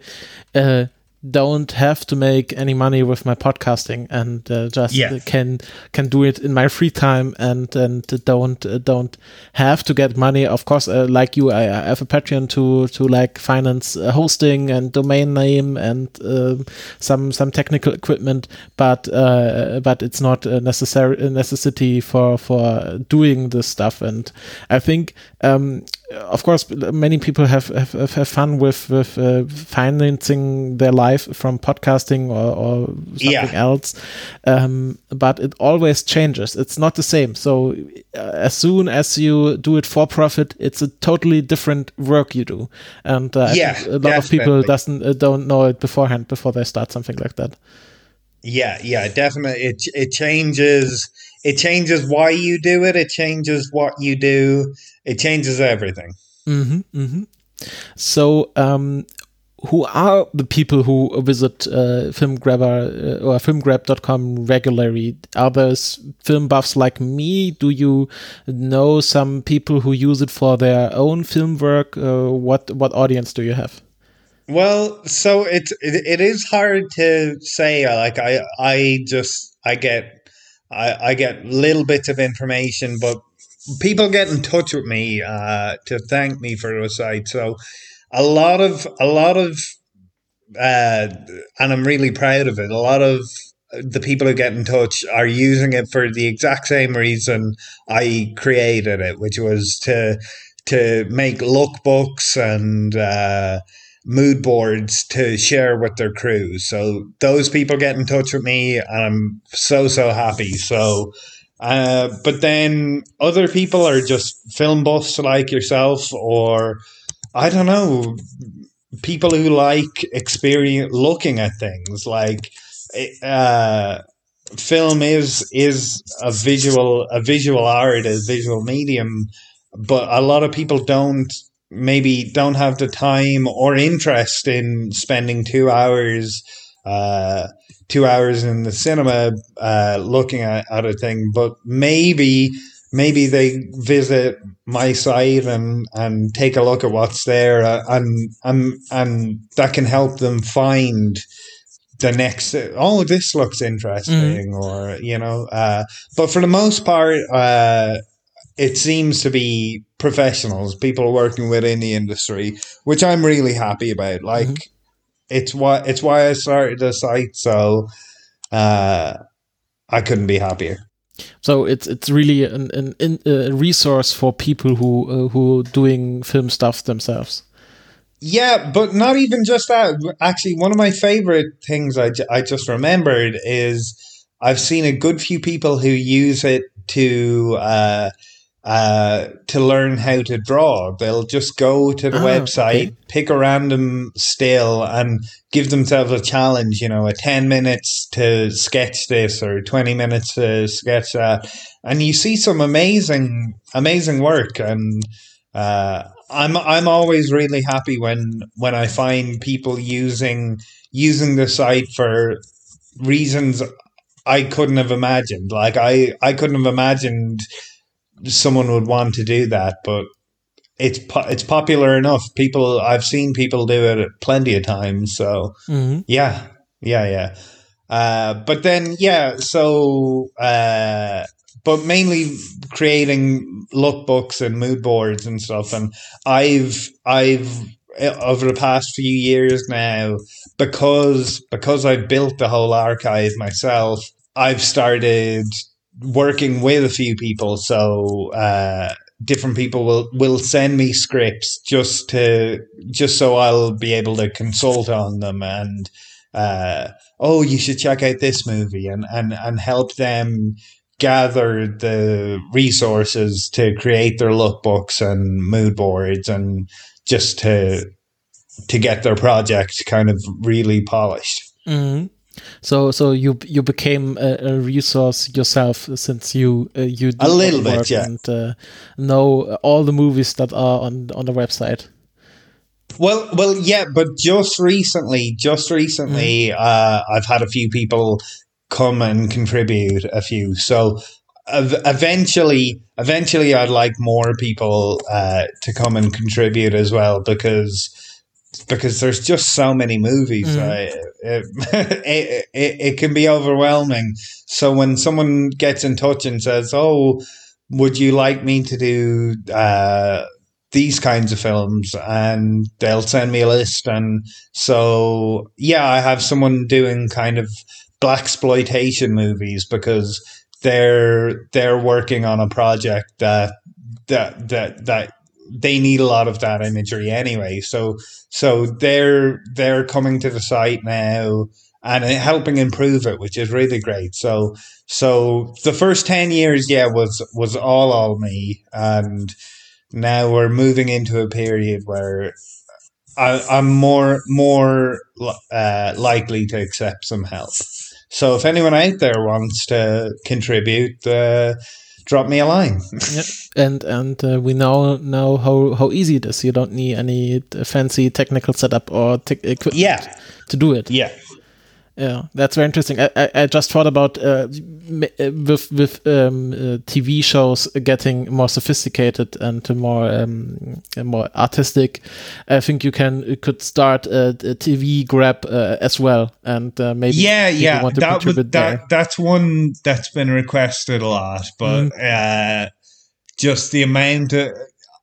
uh, don't have to make any money with my podcasting and uh, just yeah. can can do it in my free time and and don't uh, don't have to get money of course uh, like you I, I, have a patreon to to like finance uh, hosting and domain name and um, some some technical equipment but uh, but it's not a necessary a necessity for for doing this stuff and i think um, of course, many people have have, have fun with with uh, financing their life from podcasting or, or something yeah. else, um, but it always changes. It's not the same. So uh, as soon as you do it for profit, it's a totally different work you do, and uh, yeah, a lot definitely. of people doesn't uh, don't know it beforehand before they start something like that. Yeah, yeah, definitely. It it changes it changes why you do it. It changes what you do. It changes everything. Mm-hmm, mm-hmm. So, um, who are the people who visit uh, FilmGrabber uh, or FilmGrab.com regularly? Are those film buffs like me? Do you know some people who use it for their own film work? Uh, what what audience do you have? Well, so it's it, it is hard to say. Like I I just I get I, I get little bits of information, but people get in touch with me uh, to thank me for the site. So a lot of a lot of uh, and I'm really proud of it. A lot of the people who get in touch are using it for the exact same reason I created it, which was to to make lookbooks and uh, mood boards to share with their crews. So those people get in touch with me, and I'm so so happy. So, uh, but then other people are just film buffs like yourself, or I don't know, people who like experience looking at things like. Uh, film is is a visual a visual art a visual medium but a lot of people don't maybe don't have the time or interest in spending two hours uh, two hours in the cinema uh, looking at, at a thing but maybe maybe they visit my site and and take a look at what's there uh, and and and that can help them find the next oh this looks interesting mm. or you know uh, but for the most part uh, it seems to be professionals, people working within the industry, which I'm really happy about. Like mm-hmm. It's why it's why I started the site, so uh, I couldn't be happier. So it's it's really an, an, a resource for people who uh, who doing film stuff themselves. Yeah, but not even just that. Actually, one of my favorite things I, I just remembered is I've seen a good few people who use it to uh, uh, to learn how to draw. They'll just go to the oh, website, okay. pick a random still, and give themselves a challenge. You know, a ten minutes to sketch this or twenty minutes to sketch that, and you see some amazing, amazing work. And uh, I'm I'm always really happy when when I find people using using the site for reasons I couldn't have imagined. Like I I couldn't have imagined someone would want to do that, but it's po- it's popular enough. People I've seen people do it plenty of times. So mm-hmm. yeah, yeah, yeah. Uh, but then yeah, so uh, but mainly creating lookbooks and mood boards and stuff. And I've I've over the past few years now because because I've built the whole archive myself. I've started working with a few people, so uh, different people will will send me scripts just to just so I'll be able to consult on them and uh, oh, you should check out this movie and and and help them gather the resources to create their lookbooks and mood boards and just to to get their project kind of really polished. Mm-hmm. So so you you became a, a resource yourself since you uh, you a little bit yeah and uh, know all the movies that are on on the website. Well, well, yeah, but just recently, just recently, mm. uh, I've had a few people come and contribute a few. So eventually, eventually, I'd like more people uh, to come and contribute as well because because there's just so many movies. Mm. It, it, it, it, can be overwhelming. So when someone gets in touch and says, "Oh, would you like me to do uh, these kinds of films?" and they'll send me a list, and so yeah, I have someone doing kind of blaxploitation movies because they're they're working on a project that that that that they need a lot of that imagery anyway. So so they're they're coming to the site now and helping improve it, which is really great. So so the first ten years, yeah, was was all all me, and now we're moving into a period where I, I'm more more uh, likely to accept some help. So if anyone out there wants to contribute, uh, drop me a line. yeah. And and uh, we now know how how easy it is. You don't need any fancy technical setup or te- equipment yeah. to do it. Yeah. Yeah, that's very interesting. I, I, I just thought about uh, uh with with um, uh, TV shows getting more sophisticated and more um, more artistic. I think you can you could start a, a TV grab uh, as well, and uh, maybe yeah, yeah, that, would, that that's one that's been requested a lot, but mm. just the amount. Of,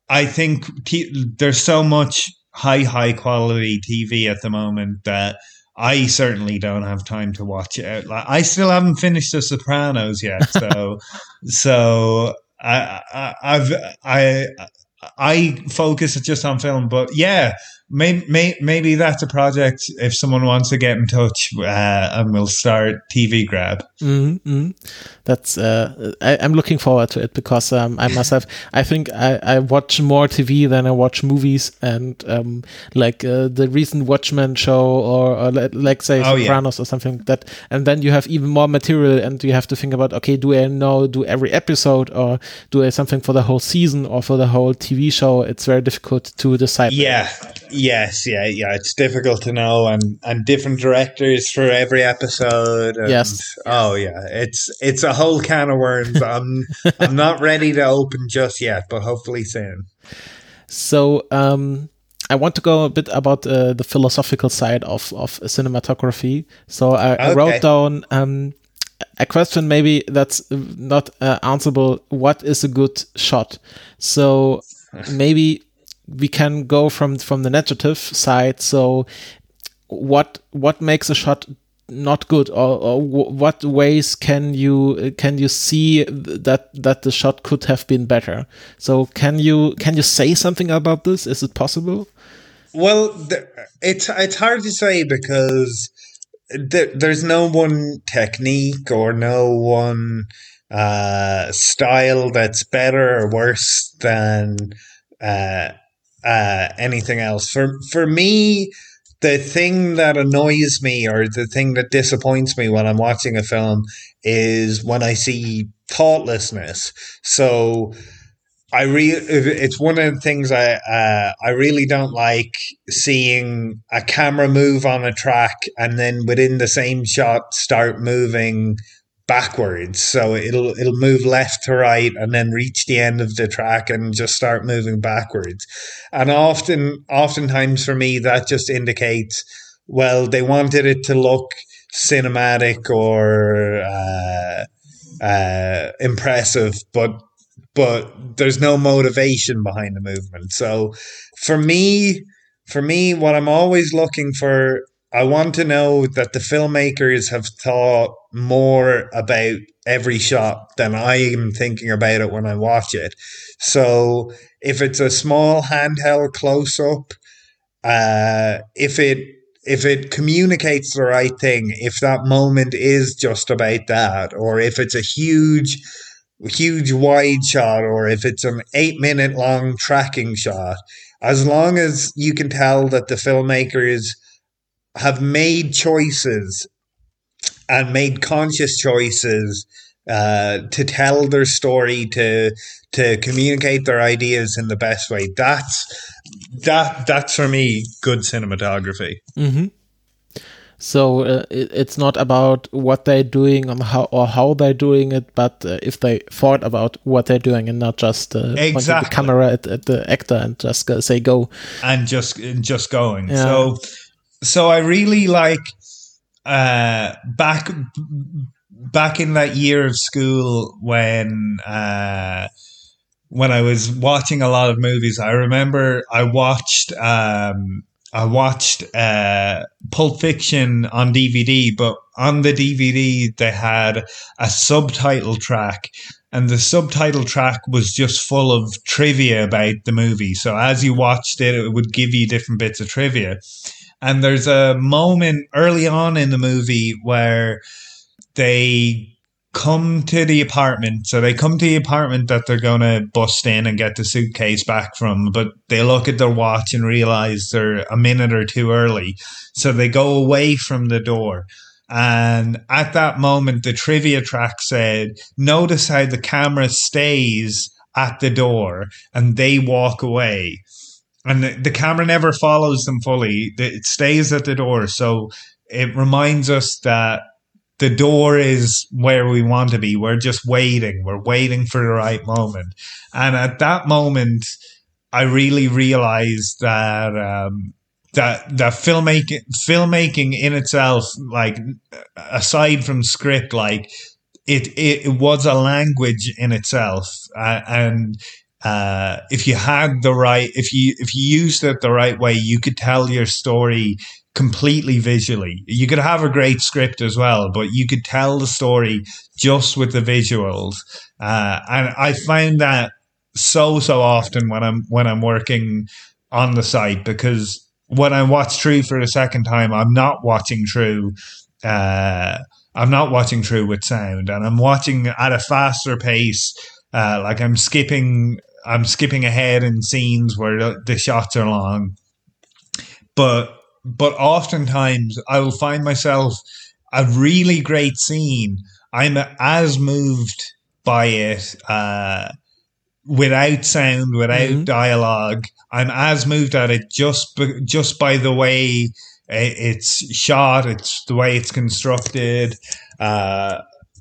I think t- there's so much high high quality TV at the moment that I certainly don't have time to watch it. Like, I still haven't finished The Sopranos yet, so so I, I I've I I focus just on film, but yeah, maybe, may, maybe that's a project if someone wants to get in touch uh, and we'll start TV grab. Mm-hmm, mm-hmm. That's uh, I, am looking forward to it because um, I myself I think I, I watch more TV than I watch movies and um, like uh, the recent Watchmen show or, or like say oh, Sopranos yeah. or something like that and then you have even more material and you have to think about okay do I know do every episode or do I something for the whole season or for the whole TV show it's very difficult to decide. Yeah. Yes, yeah, yeah. It's difficult to know, and and different directors for every episode. And, yes. Oh yeah, it's it's a whole can of worms. I'm I'm not ready to open just yet, but hopefully soon. So um, I want to go a bit about uh, the philosophical side of of cinematography. So I, okay. I wrote down. Um, a question maybe that's not uh, answerable. What is a good shot? So maybe we can go from from the negative side. So, what what makes a shot not good, or, or what ways can you can you see that that the shot could have been better? So, can you can you say something about this? Is it possible? Well, it's it's hard to say because there's no one technique or no one uh, style that's better or worse than uh, uh, anything else. For for me, the thing that annoys me or the thing that disappoints me when I'm watching a film is when I see thoughtlessness. So I re- it's one of the things I uh, I really don't like seeing a camera move on a track and then within the same shot start moving backwards. So it'll it'll move left to right and then reach the end of the track and just start moving backwards. And often oftentimes for me that just indicates well they wanted it to look cinematic or uh, uh, impressive, but but there's no motivation behind the movement. So for me, for me, what I'm always looking for I want to know that the filmmakers have thought more about every shot than I am thinking about it when I watch it. So if it's a small handheld close up, uh, if it if it communicates the right thing, if that moment is just about that, or if it's a huge huge wide shot, or if it's an eight minute long tracking shot, as long as you can tell that the filmmaker is have made choices and made conscious choices uh, to tell their story, to to communicate their ideas in the best way. That's that that's for me good cinematography. Mm-hmm. So uh, it, it's not about what they're doing on how or how they're doing it, but uh, if they thought about what they're doing and not just uh, exactly. the camera at, at, the actor and just say go and just just going. Yeah. So so I really like uh, back back in that year of school when uh, when I was watching a lot of movies. I remember I watched um, I watched uh, Pulp Fiction on DVD, but on the DVD they had a subtitle track, and the subtitle track was just full of trivia about the movie. So as you watched it, it would give you different bits of trivia. And there's a moment early on in the movie where they come to the apartment. So they come to the apartment that they're going to bust in and get the suitcase back from, but they look at their watch and realize they're a minute or two early. So they go away from the door. And at that moment, the trivia track said, notice how the camera stays at the door and they walk away. And the, the camera never follows them fully. It stays at the door. So it reminds us that the door is where we want to be. We're just waiting. We're waiting for the right moment. And at that moment, I really realized that um, that that filmmaking filmmaking in itself, like aside from script, like it it, it was a language in itself, uh, and uh, if you had the right, if you if you used it the right way, you could tell your story completely visually. You could have a great script as well, but you could tell the story just with the visuals. Uh, and I find that so so often when I'm when I'm working on the site because when I watch True for the second time, I'm not watching True. Uh, I'm not watching True with sound, and I'm watching at a faster pace. Uh, like I'm skipping I'm skipping ahead in scenes where the, the shots are long. But but oftentimes I will find myself a really great scene. I'm as moved by it uh, without sound, without mm-hmm. dialogue. I'm as moved at it just just by the way it's shot, it's the way it's constructed. Uh,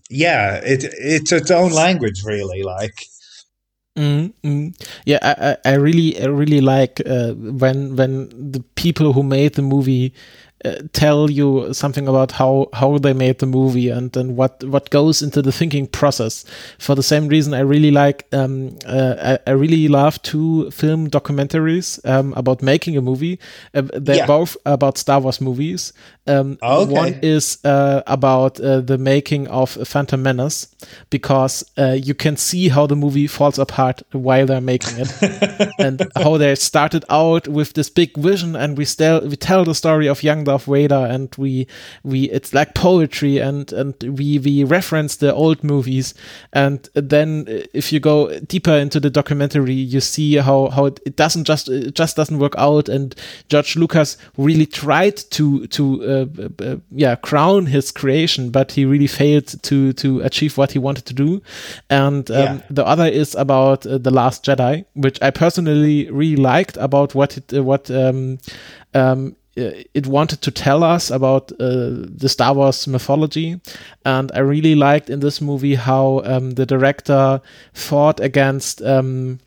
yeah, it it's its own language, really. Like Mm-hmm. Yeah, I, I really, I really like uh, when when the people who made the movie uh, tell you something about how how they made the movie and and what what goes into the thinking process. For the same reason, I really like um, uh, I, I, really love two film documentaries um, about making a movie. Uh, they're yeah. both about Star Wars movies. Um, oh, okay. One is uh, about uh, the making of Phantom Menace because uh, you can see how the movie falls apart while they're making it. And how they started out with this big vision and we still we tell the story of young Darth Vader, and we we it's like poetry, and and we we reference the old movies, and then if you go deeper into the documentary, you see how how it, doesn't just it just doesn't work out, and George Lucas really tried to to uh, yeah crown his creation, but he really failed to to achieve what he wanted to do, and um, yeah. the other is about uh, the Last Jedi, which I personally really liked about what it uh, what um, um, uh, it wanted to tell us about uh, the Star Wars mythology, and I really liked in this movie how um, the director fought against um,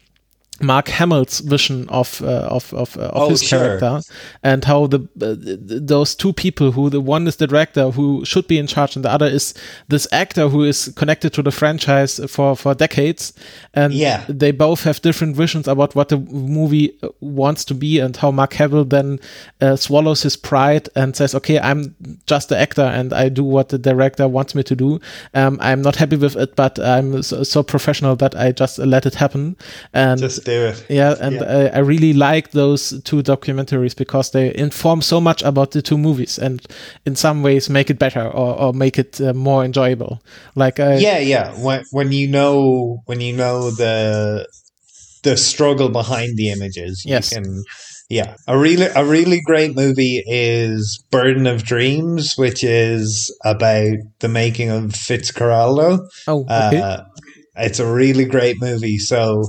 Mark Hamill's vision of uh, of of, uh, of oh, his sure. character and how the uh, those two people who the one is the director who should be in charge and the other is this actor who is connected to the franchise for for decades and yeah. they both have different visions about what the movie wants to be and how Mark Hamill then uh, swallows his pride and says okay I'm just the actor and I do what the director wants me to do um, I'm not happy with it but I'm so, so professional that I just let it happen and just do it. Yeah, and yeah. I, I, really like those two documentaries because they inform so much about the two movies and in some ways make it better or, or make it uh, more enjoyable. Like I, yeah, yeah. When when you know when you know the the struggle behind the images, yes. Can, yeah, a really a really great movie is Burden of Dreams, which is about the making of Fitzcarraldo. Oh, okay. Uh, it's a really great movie. So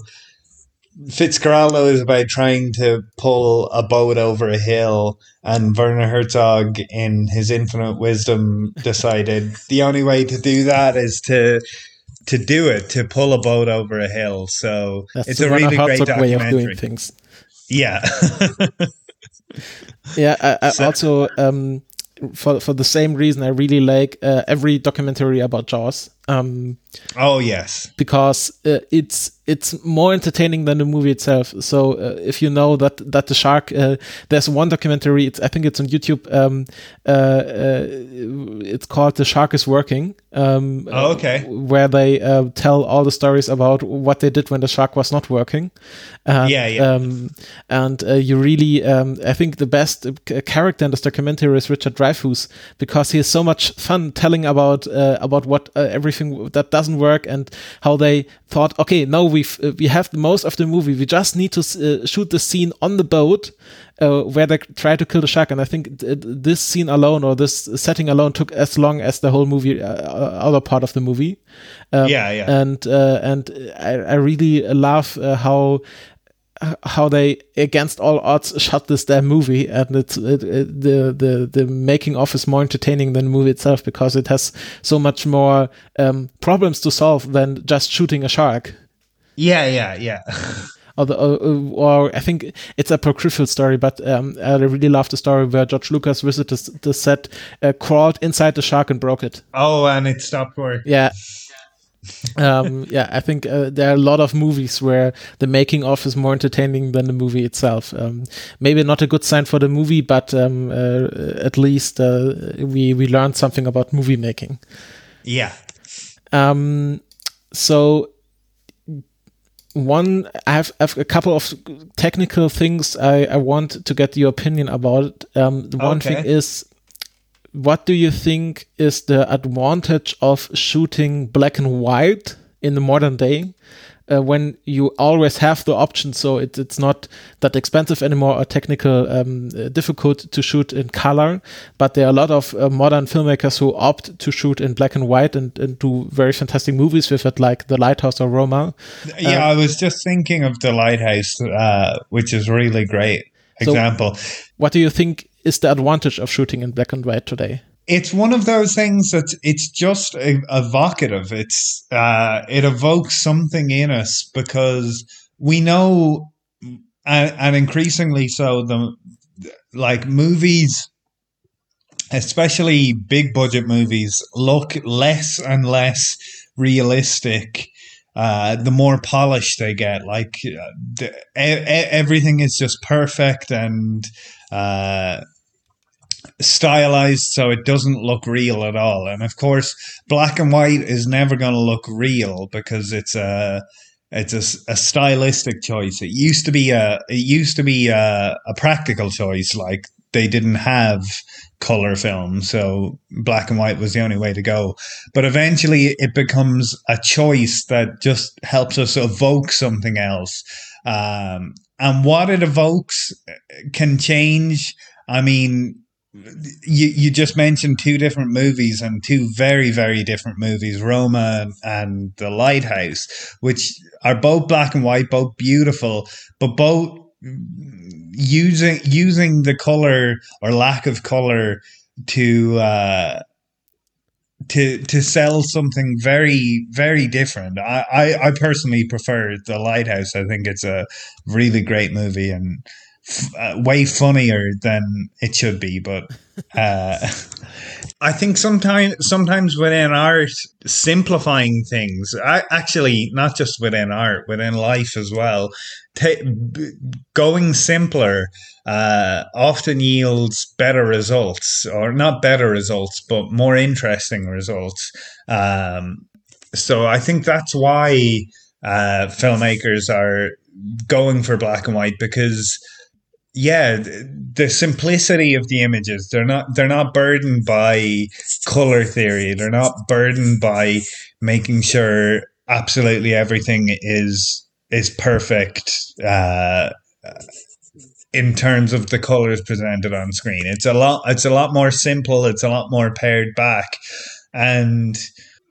Fitzcarraldo is about trying to pull a boat over a hill, and Werner Herzog, in his infinite wisdom, decided the only way to do that is to to do it to pull a boat over a hill. So That's it's a really great documentary. way of doing things. Yeah. yeah. I, I so, also um, for for the same reason, I really like uh, every documentary about Jaws Um, oh yes, because uh, it's it's more entertaining than the movie itself. So uh, if you know that that the shark, uh, there's one documentary. It's I think it's on YouTube. Um, uh, uh, it's called "The Shark Is Working." Um, oh, okay. where they uh, tell all the stories about what they did when the shark was not working. And, yeah, yeah. Um, and you really, um, I think the best character in this documentary is Richard Dreyfuss because he has so much fun telling about about what everything that doesn't work and how they thought, okay, now we uh, we have most of the movie. We just need to uh, shoot the scene on the boat uh, where they try to kill the shark. And I think th this scene alone or this setting alone took as long as the whole movie, uh, uh other part of the movie. Um, yeah, yeah. And uh, and I, I really love how how they against all odds shot this damn movie and it's it, it, the the the making of is more entertaining than the movie itself because it has so much more um, problems to solve than just shooting a shark yeah yeah yeah or, the, or, or, I think it's a apocryphal story, but um, I really love the story where George Lucas visited the set, uh, crawled inside the shark and broke it. Oh, and it stopped working. Yeah, um, yeah, I think uh, there are a lot of movies where the making of is more entertaining than the movie itself. Um, maybe not a good sign for the movie, but um, uh, at least uh, we we learned something about movie making. Yeah. Um. So one, I have, I have a couple of technical things I, I want to get your opinion about. Um, the one okay. thing is what do you think is the advantage of shooting black and white in the modern day uh, when you always have the option? So it, it's not that expensive anymore or technical um, uh, difficult to shoot in color but there are a lot of uh, modern filmmakers who opt to shoot in black and white and, and, do very fantastic movies with it like the lighthouse or roma. Yeah i was just thinking of the lighthouse uh, which is really great example. so what do you think is the advantage of shooting in black and white today? It's one of those things that it's just evocative. It's uh, it evokes something in us because we know, and, and increasingly so, the like movies especially big budget movies look less and less realistic uh, the more polished they get like uh, the, e- everything is just perfect and uh, stylized so it doesn't look real at all. And of course, black and white is never going to look real because it's a it's a, a, stylistic choice. It used to be a it used to be a, a practical choice. Like they didn't have color film, so black and white was the only way to go. But eventually, it becomes a choice that just helps us evoke something else. Um, and what it evokes can change. I mean, you you just mentioned two different movies and two very very different movies Roma and The Lighthouse which are both black and white both beautiful but both using using the color or lack of color to uh to to sell something very very different. I, I i personally prefer the lighthouse. I think it's a really great movie and uh, way funnier than it should be. But uh, I think sometimes sometimes within art, simplifying things, I, actually not just within art, within life as well, going simpler uh, often yields better results, or not better results, but more interesting results. Um, so I think that's why uh, filmmakers are going for black and white because yeah the simplicity of the images. They're not they're not burdened by color theory. They're not burdened by making sure absolutely everything is is perfect uh, in terms of the colors presented on screen. It's a lot it's a lot more simple. It's a lot more pared back. And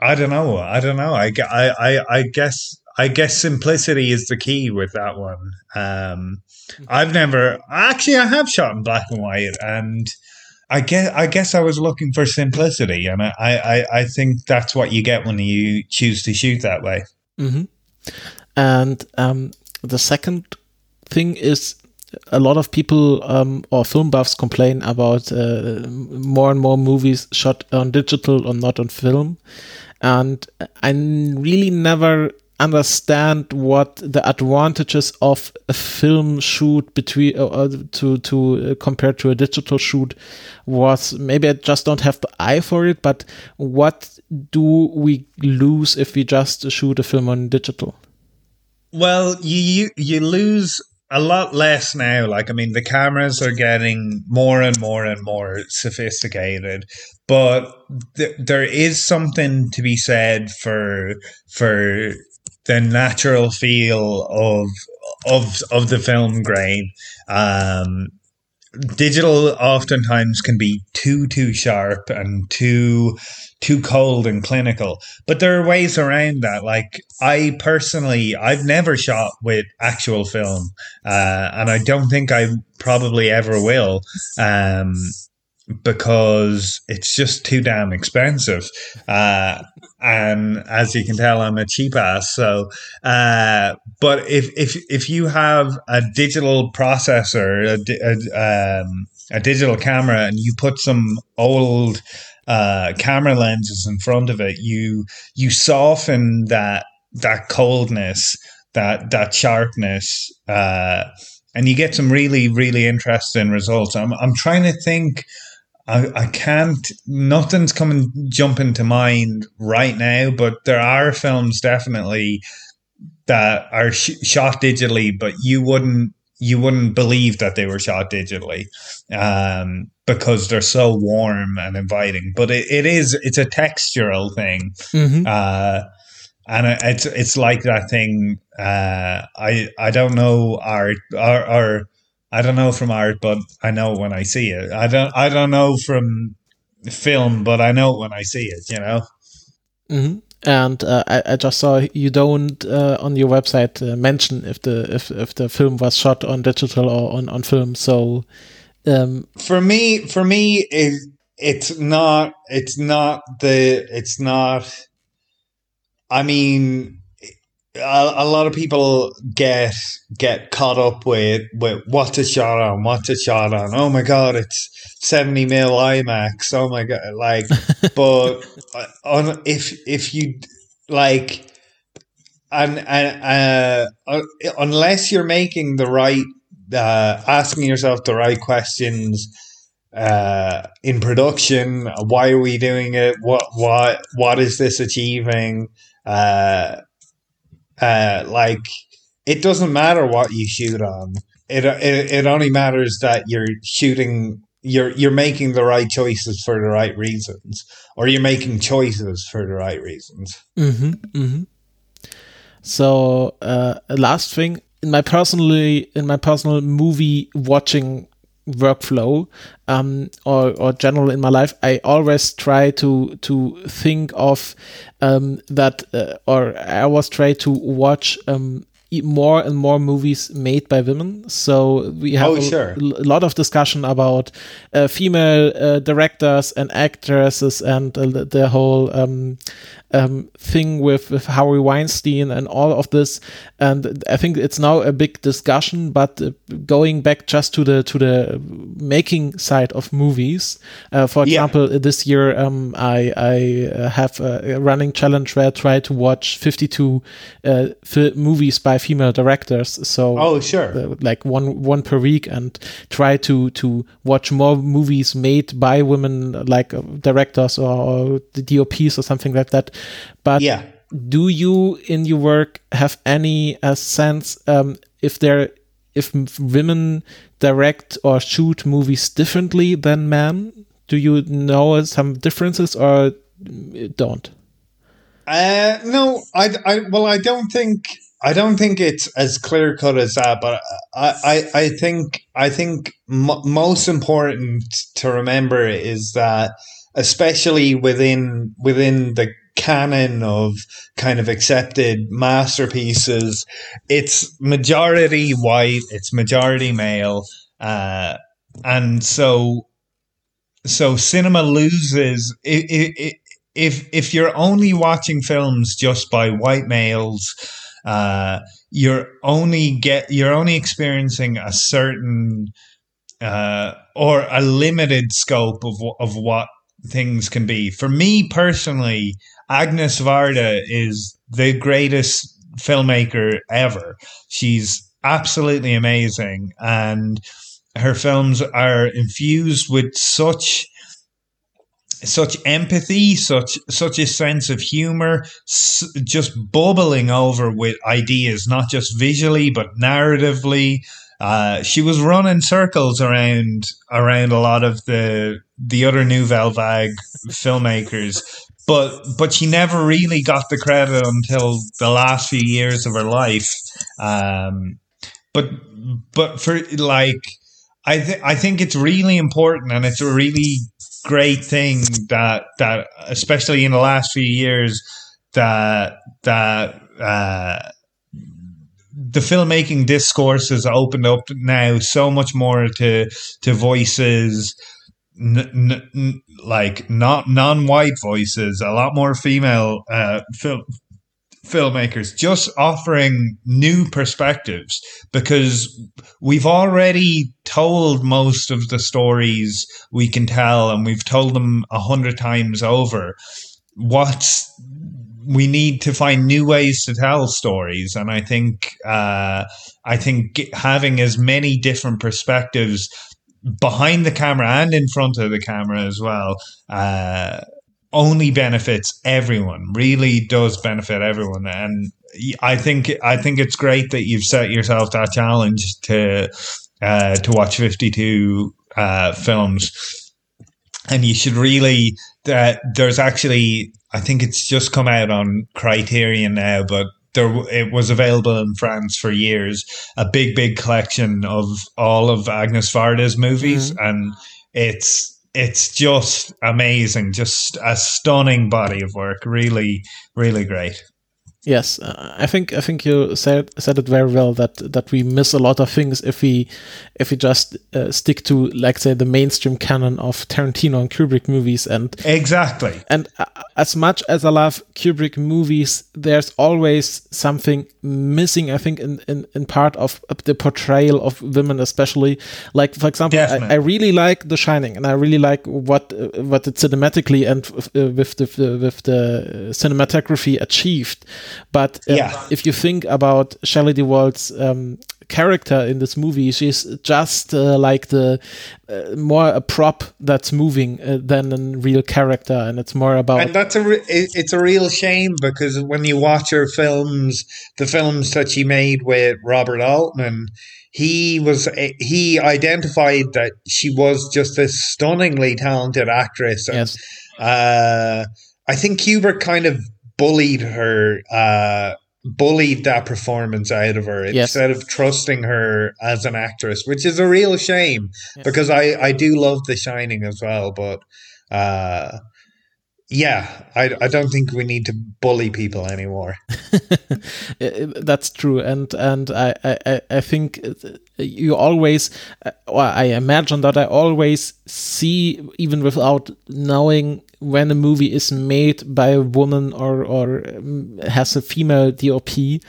i don't know. I don't know. I i i guess i guess simplicity is the key with that one um I've never actually I have shot in black and white and I guess I guess I was looking for simplicity and I, I, I think that's what you get when you choose to shoot that way. Mm-hmm. And um, the second thing is a lot of people um, or film buffs complain about uh, more and more movies shot on digital or not on film. and I really never understand what the advantages of a film shoot between uh, uh to to uh, compared to a digital shoot was maybe I just don't have the eye for it but what do we lose if we just shoot a film on digital? Well you you lose a lot less now. Like i mean the cameras are getting more and more and more sophisticated but th- there is something to be said for for the natural feel of of of the film grain. Um, digital oftentimes can be too too sharp and too too cold and clinical but there are ways around that like i personally i've never shot with actual film uh, and i don't think i probably ever will um, because it's just too damn expensive. Uh, and as you can tell, I'm a cheap ass. So, uh, but if if if you have a digital processor, a, a, um, a digital camera, and you put some old uh, camera lenses in front of it, you you soften that that coldness, that that sharpness. Uh, and you get some really, really interesting results. I'm, I'm trying to think I, I can't. Nothing's coming jumping to mind right now, but there are films definitely that are sh- shot digitally, but you wouldn't you wouldn't believe that they were shot digitally um, because they're so warm and inviting. But it, it is it's a textural thing, mm-hmm. uh, and it's it's like that thing. Uh, I I don't know our our, or I don't know from art, but I know when I see it. I don't. I don't know from film, but I know when I see it. You know. Mm-hmm. And uh, I, I, just saw you don't uh, on your website uh, mention if the if, if the film was shot on digital or on, on film. So um, for me, for me, it, it's not. It's not the. It's not. I mean, a, a, lot of people get get caught up with with what's a shot on, what's a shot on. Oh my god, it's seventy mil IMAX. Oh my god, like, but uh, on if if you like, and and uh, unless you're making the right, uh, asking yourself the right questions. Uh, in production, why are we doing it? What what what is this achieving? Uh, uh, like it doesn't matter what you shoot on. It, it it only matters that you're shooting you're you're making the right choices for the right reasons or you're making choices for the right reasons mm-hmm, mm-hmm. so uh, last thing in my personally in my personal movie watching workflow um, or, or general in my life, I always try to to think of um, that, uh, or I always try to watch um, more and more movies made by women. So we have oh, sure. a, a, lot of discussion about uh, female uh, directors and actresses and uh, the whole um, um, thing with, with Harvey Weinstein and all of this. And I think it's now a big discussion. But uh, going back just to the to the making side of movies, uh, for example, yeah. this year um, I I uh, have a running challenge where I try to watch 52 uh, movies by female directors. So oh sure, uh, like one one per week, and try to to watch more movies made by women, like uh, directors or, or the DOPs or something like that but yeah. Do you in your work have any uh, sense um, if there if women direct or shoot movies differently than men? Do you know some differences or don't? Uh, no, I, I, well, I don't think, I don't think it's as clear cut as that, but I, I, I think, I think most important to remember is that, especially within within the canon of kind of accepted masterpieces. It's majority white, it's majority male, uh, and so so cinema loses if if if you're only watching films just by white males. Uh, you're only get you're only experiencing a certain uh, or a limited scope of of what things can be. For me personally, Agnes Varda is the greatest filmmaker ever. She's absolutely amazing, and her films are infused with such such empathy, such such a sense of humor, s- just bubbling over with ideas, not just visually but narratively. Uh, she was running circles around around a lot of the the other Nouvelle Vague filmmakers, but but she never really got the credit until the last few years of her life. Um, but but for like, I think I think it's really important, and it's a really great thing that that especially in the last few years that that. Uh, the filmmaking discourse has opened up now so much more to to voices n- n- like not non-white voices a lot more female uh, film filmmakers just offering new perspectives because we've already told most of the stories we can tell and we've told them a hundred times over. What's we need to find new ways to tell stories, and I think uh, I think having as many different perspectives behind the camera and in front of the camera as well uh, only benefits everyone. Really does benefit everyone, and I think I think it's great that you've set yourself that challenge to uh, to watch fifty two uh, films, and you should really that there's actually I think it's just come out on Criterion now, but there it was available in France for years. A big, big collection of all of Agnes Varda's movies, mm-hmm. and it's it's just amazing, just a stunning body of work. Really, really great. Yes, uh, I think I think you said said it very well that that we miss a lot of things if we if we just uh, stick to like say the mainstream canon of Tarantino and Kubrick movies and exactly and uh, as much as I love Kubrick movies, there's always something missing. I think in in, in part of, the portrayal of women, especially like for example, I, I, really like The Shining and I really like what uh, what it cinematically and uh, with the with the cinematography achieved. But um, yeah. if you think about Shelley Duvall's um, character in this movie, she's just uh, like the uh, more a prop that's moving uh, than a real character, and it's more about. And that's a re- it's a real shame because when you watch her films, the films that she made with Robert Altman, he was he identified that she was just a stunningly talented actress. And, yes. Uh, I think Kubrick kind of bullied her, uh, bullied that performance out of her yes. instead of trusting her as an actress, which is a real shame yes. because I, I do love The Shining as well. But uh, yeah, I, I don't think we need to bully people anymore. That's true, and and I, I, I think you always, or I imagine that I always see, even without knowing when a movie is made by a woman or or um, has a female DOP,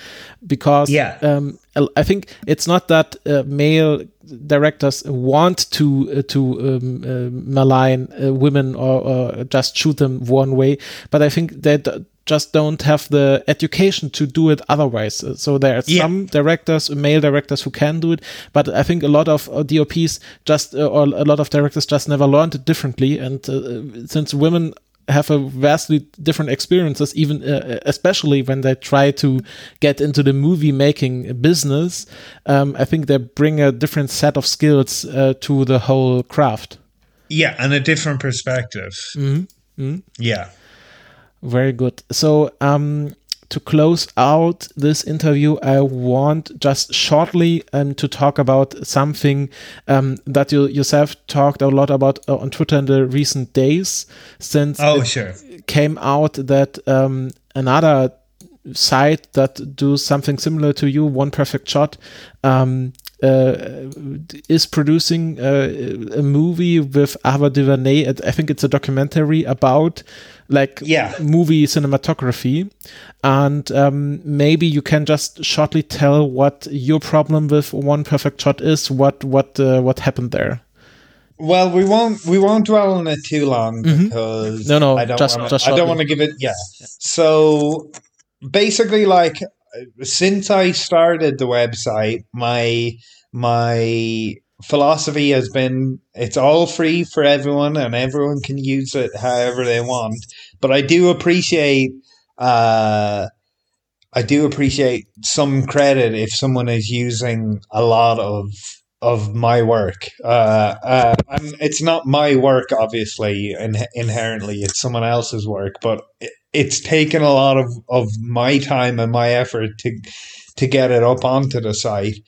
because yeah. um, I think it's not that uh, male directors want to uh, to um, uh, malign uh, women or, or, just shoot them one way, but I think that just don't have the education to do it otherwise. So there are yeah. some directors, male directors, who can do it, but I think a lot of uh, DOPs just uh, or a lot of directors just never learned it differently. And uh, since women have a vastly different experiences, even uh, especially when they try to get into the movie making business. Um, I think they bring a different set of skills uh, to the whole craft. Yeah, and a different perspective. Mm-hmm. Mm-hmm. Yeah. Very good. So, um, to close out this interview, I want just shortly um, to talk about something um, that you yourself talked a lot about uh, on Twitter in the recent days, since oh, sure. came out that um, another site that do something similar to you, One Perfect Shot, um, uh, is producing uh, a movie with Ava DuVernay. I think it's a documentary about like yeah. movie cinematography. And um, maybe you can just shortly tell what your problem with One Perfect Shot is. What what uh, what happened there? Well, we won't we won't dwell on it too long Mhm. because No, no, I don't just- wanna, just I don't want to give it. Yeah. So basically, like since I started the website, my my philosophy has been it's all free for everyone and everyone can use it however they want. But I do appreciate. Uh, I do appreciate some credit if someone is using a lot of of my work. Uh, uh, and it's not my work, obviously, in, inherently. It's someone else's work, but it, it's taken a lot of, of my time and my effort to to get it up onto the site.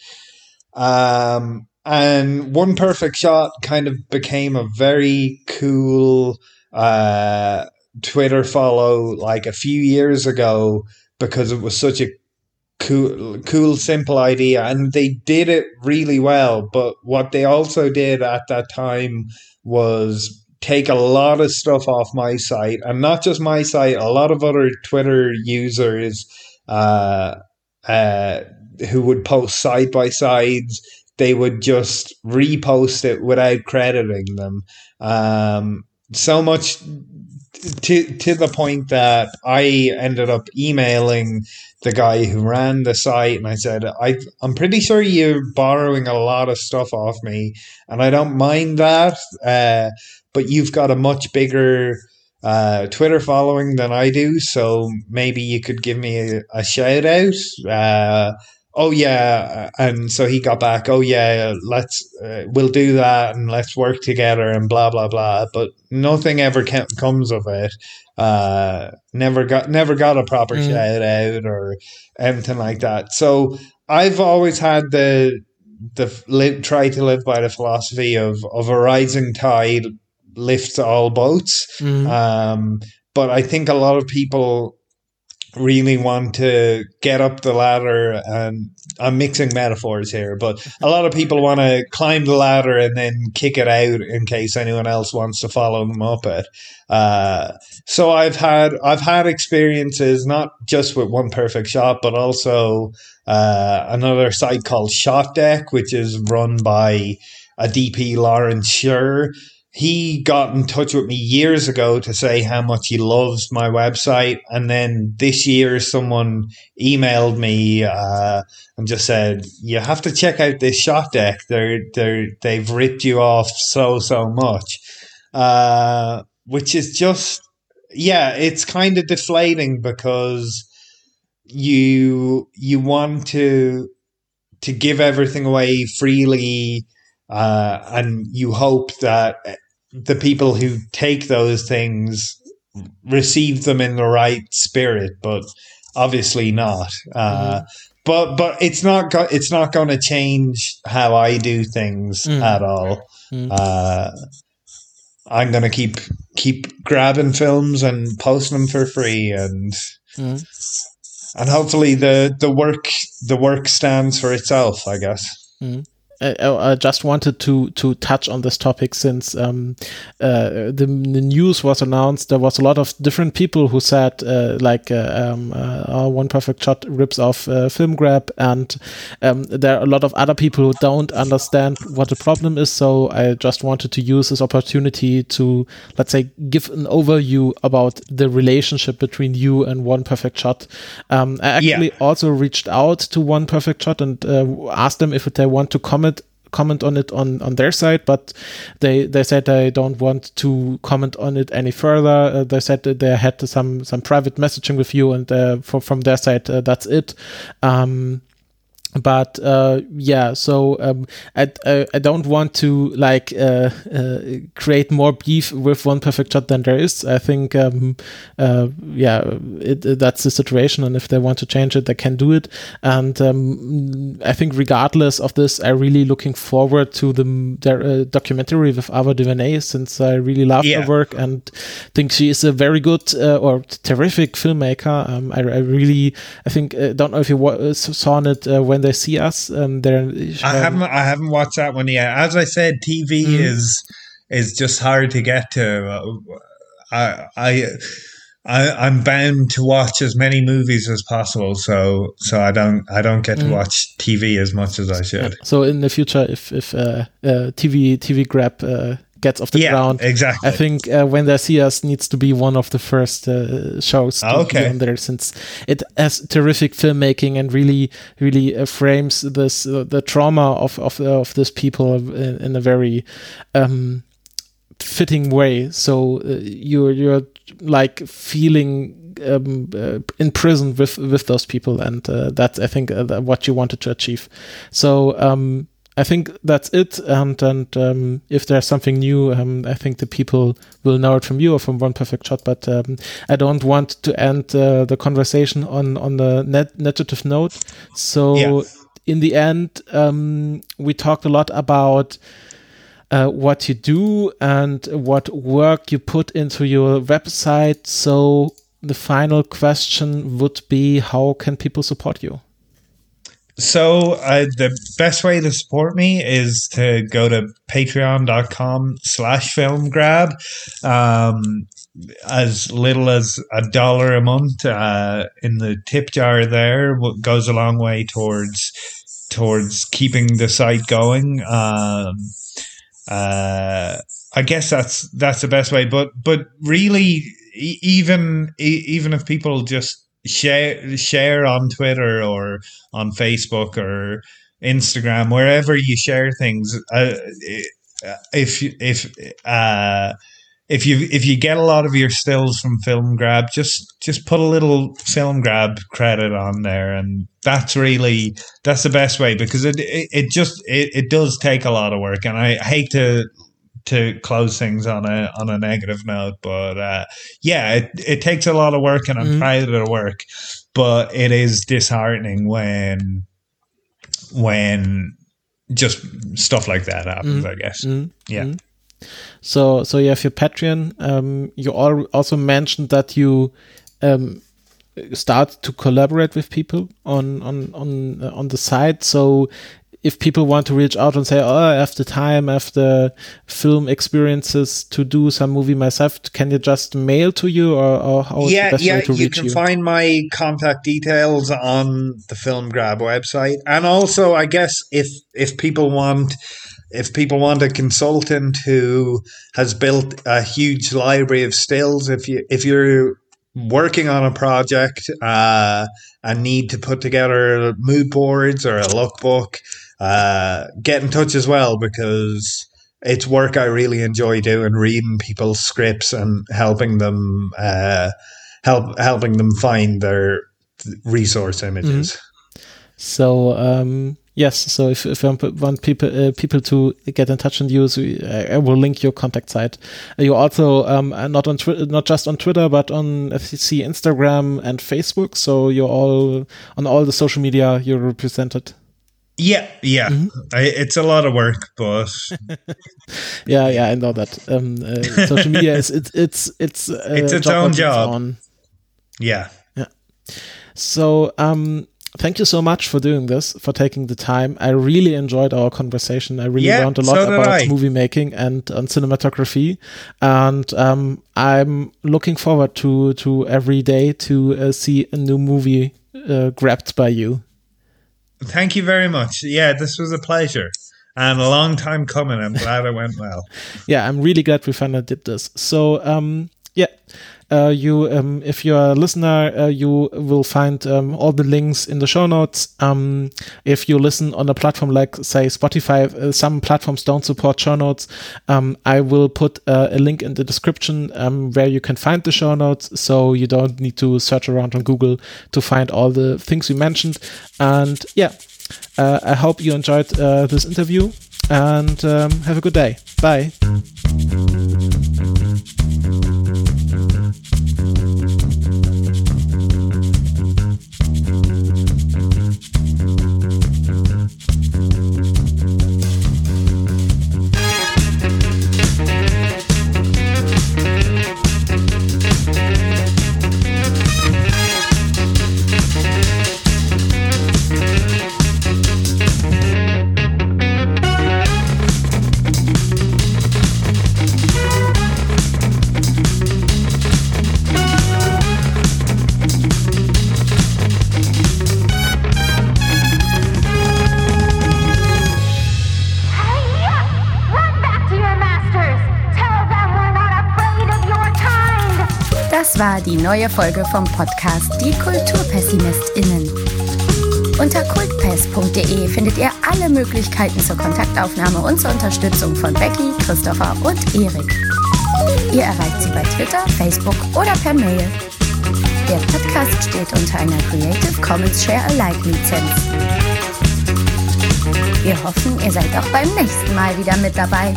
Um, and one perfect shot kind of became a very cool uh, Twitter follow like a few years ago because it was such a cool, cool, simple idea, and they did it really well. But what they also did at that time was take a lot of stuff off my site, and not just my site. A lot of other Twitter users uh, uh, who would post side by sides. They would just repost it without crediting them. Um, so much to to the point that I ended up emailing the guy who ran the site and I said, I, I'm pretty sure you're borrowing a lot of stuff off me and I don't mind that. Uh, but you've got a much bigger uh, Twitter following than I do. So maybe you could give me a, a shout out. Uh, oh yeah. And so he got back, oh yeah, let's, uh, we'll do that and let's work together and blah, blah, blah. But nothing ever comes of it uh never got never got a proper Mm. shout out or anything like that so i've always had the the live, try to live by the philosophy of of a rising tide lifts all boats Mhm. um but i think a lot of people really want to get up the ladder and I'm mixing metaphors here, but a lot of people want to climb the ladder and then kick it out in case anyone else wants to follow them up it. Uh, so I've had I've had experiences not just with one perfect shot, but also uh, another site called Shot Deck, which is run by a DP Lawrence Sher. He got in touch with me years ago to say how much he loves my website, and then this year someone emailed me uh, and just said, "You have to check out this Shot Deck. They're they're they've ripped you off so so much," uh, which is just yeah, it's kind of deflating because you you want to to give everything away freely uh, and you hope that the people who take those things receive them in the right spirit but obviously not uh, but but it's not go- it's not going to change how I do things Mm. at all Mm. uh, I'm going to keep keep grabbing films and posting them for free and Mhm. and hopefully the the work the work stands for itself i guess I, I I just wanted to to touch on this topic since um, uh, the, the news was announced. There was a lot of different people who said uh, like uh, um, uh, oh, one perfect shot rips off uh, film grab, and um, there are a lot of other people who don't understand what the problem is. So I just wanted to use this opportunity to let's say give an overview about the relationship between you and one perfect shot. Um, I Yeah. actually also reached out to one perfect shot and uh, asked them if they want to comment comment on it on on their side but they they said they don't want to comment on it any further. Uh, they said they had some some private messaging with you and uh, for, from their side uh, that's it. Um but uh, yeah, so um, I, I I don't want to like uh, uh, create more beef with one perfect shot than there is. I think um, uh, yeah, it, it- that's the situation, and if they want to change it, they can do it. And um, I think regardless of this, I'm really looking forward to the their uh, documentary with Ava DuVernay since I really love Yeah. her work and think she is a very good uh, or terrific filmmaker. Um, I, I really I think uh, don't know if you wa- saw it uh, when they see us. Um, they're i haven't i haven't watched that one yet as i said tv Mhm. is is just hard to get to i i I, I'm bound to watch as many movies as possible, so so I don't I don't get to Mhm. watch TV as much as I should. So in the future, if if uh, uh, TV TV grab uh, gets off the yeah, ground. exactly. I think uh, when they see us needs to be one of the first uh, shows to Okay. be on there since it has terrific filmmaking and really really uh, frames this uh, the trauma of of of this people in, in a very um, fitting way. So uh, you're you're like feeling um, uh, in prison with with those people, and uh, that's I think uh, what you wanted to achieve. So um, I think that's it. And and um, if there's something new, um, I think the people will know it from you or from One Perfect Shot. But um, I don't want to end uh, the conversation on on the net negative note. So. In the end, um, we talked a lot about uh, what you do and what work you put into your website. So the final question would be how can people support you? So uh, the best way to support me is to go to patreon.com slash film grab. Um, as little as a dollar a month uh, in the tip jar there goes a long way towards towards keeping the site going. Um, uh, I guess that's that's the best way. But but really, e- even e- even if people just share share on Twitter or on Facebook or Instagram, wherever you share things, uh, if if uh, if you if you get a lot of your stills from Film Grab, just just put a little Film Grab credit on there, and that's really that's the best way because it it, it just it, it does take a lot of work, and I hate to to close things on a on a negative note, but uh, yeah, it, it takes a lot of work, and I'm Mhm. proud of the work, but it is disheartening when when just stuff like that happens. Mhm. I guess. Mm, Yeah. mm. So so you have your Patreon. Um, you al- also mentioned that you um, start to collaborate with people on on on uh, on the site. So if people want to reach out and say, "Oh, I have the time, I have the film experiences to do some movie myself," can you just mail to you, or, or how is the yeah, best yeah. way to You reach can you? find my contact details on the Film Grab website, and also, I guess if if people want. If people want a consultant who has built a huge library of stills, if you if you're working on a project uh, and need to put together mood boards or a lookbook, uh, get in touch as well because it's work I really enjoy doing, reading people's scripts and helping them uh, help helping them find their resource images. So um, yes, so if, if want people uh, people to get in touch with you, so I I will link your contact site. You also um, not on Twi- not just on Twitter, but on FCC, Instagram, and Facebook. So you're all on all the social media. You're represented. Yeah, yeah. I, it's a lot of work, but Yeah, yeah, I know that. Um, uh, social media is it's it's it's uh, It's its job own job. own. yeah. So, um, thank you so much for doing this, for taking the time. I really enjoyed our conversation. I really Yeah, learned a lot so about I. movie making and on cinematography, and um, I'm looking forward to to every day to uh, see a new movie uh, grabbed by you. Thank you very much. Yeah, this was a pleasure and a long time coming. I'm glad it went well. yeah, I'm really glad we finally did this. So, um, yeah, you, um, if you're a listener, uh, you will find um, all the links in the show notes. Um, if you listen on a platform like, say, Spotify, uh, some platforms don't support show notes. Um, I will put uh, a link in the description um, where you can find the show notes, so you don't need to search around on Google to find all the things we mentioned. And yeah. Uh, I hope you enjoyed uh, this interview and um, have a good day. Bye. Mm-hmm. Das war die neue Folge vom Podcast Die KulturpessimistInnen. Unter kultpest.de findet ihr alle Möglichkeiten zur Kontaktaufnahme und zur Unterstützung von Becky, Christopher und Erik. Ihr erreicht sie bei Twitter, Facebook oder per Mail. Der Podcast steht unter einer Creative Commons Share Alike Lizenz. Wir hoffen, ihr seid auch beim nächsten Mal wieder mit dabei.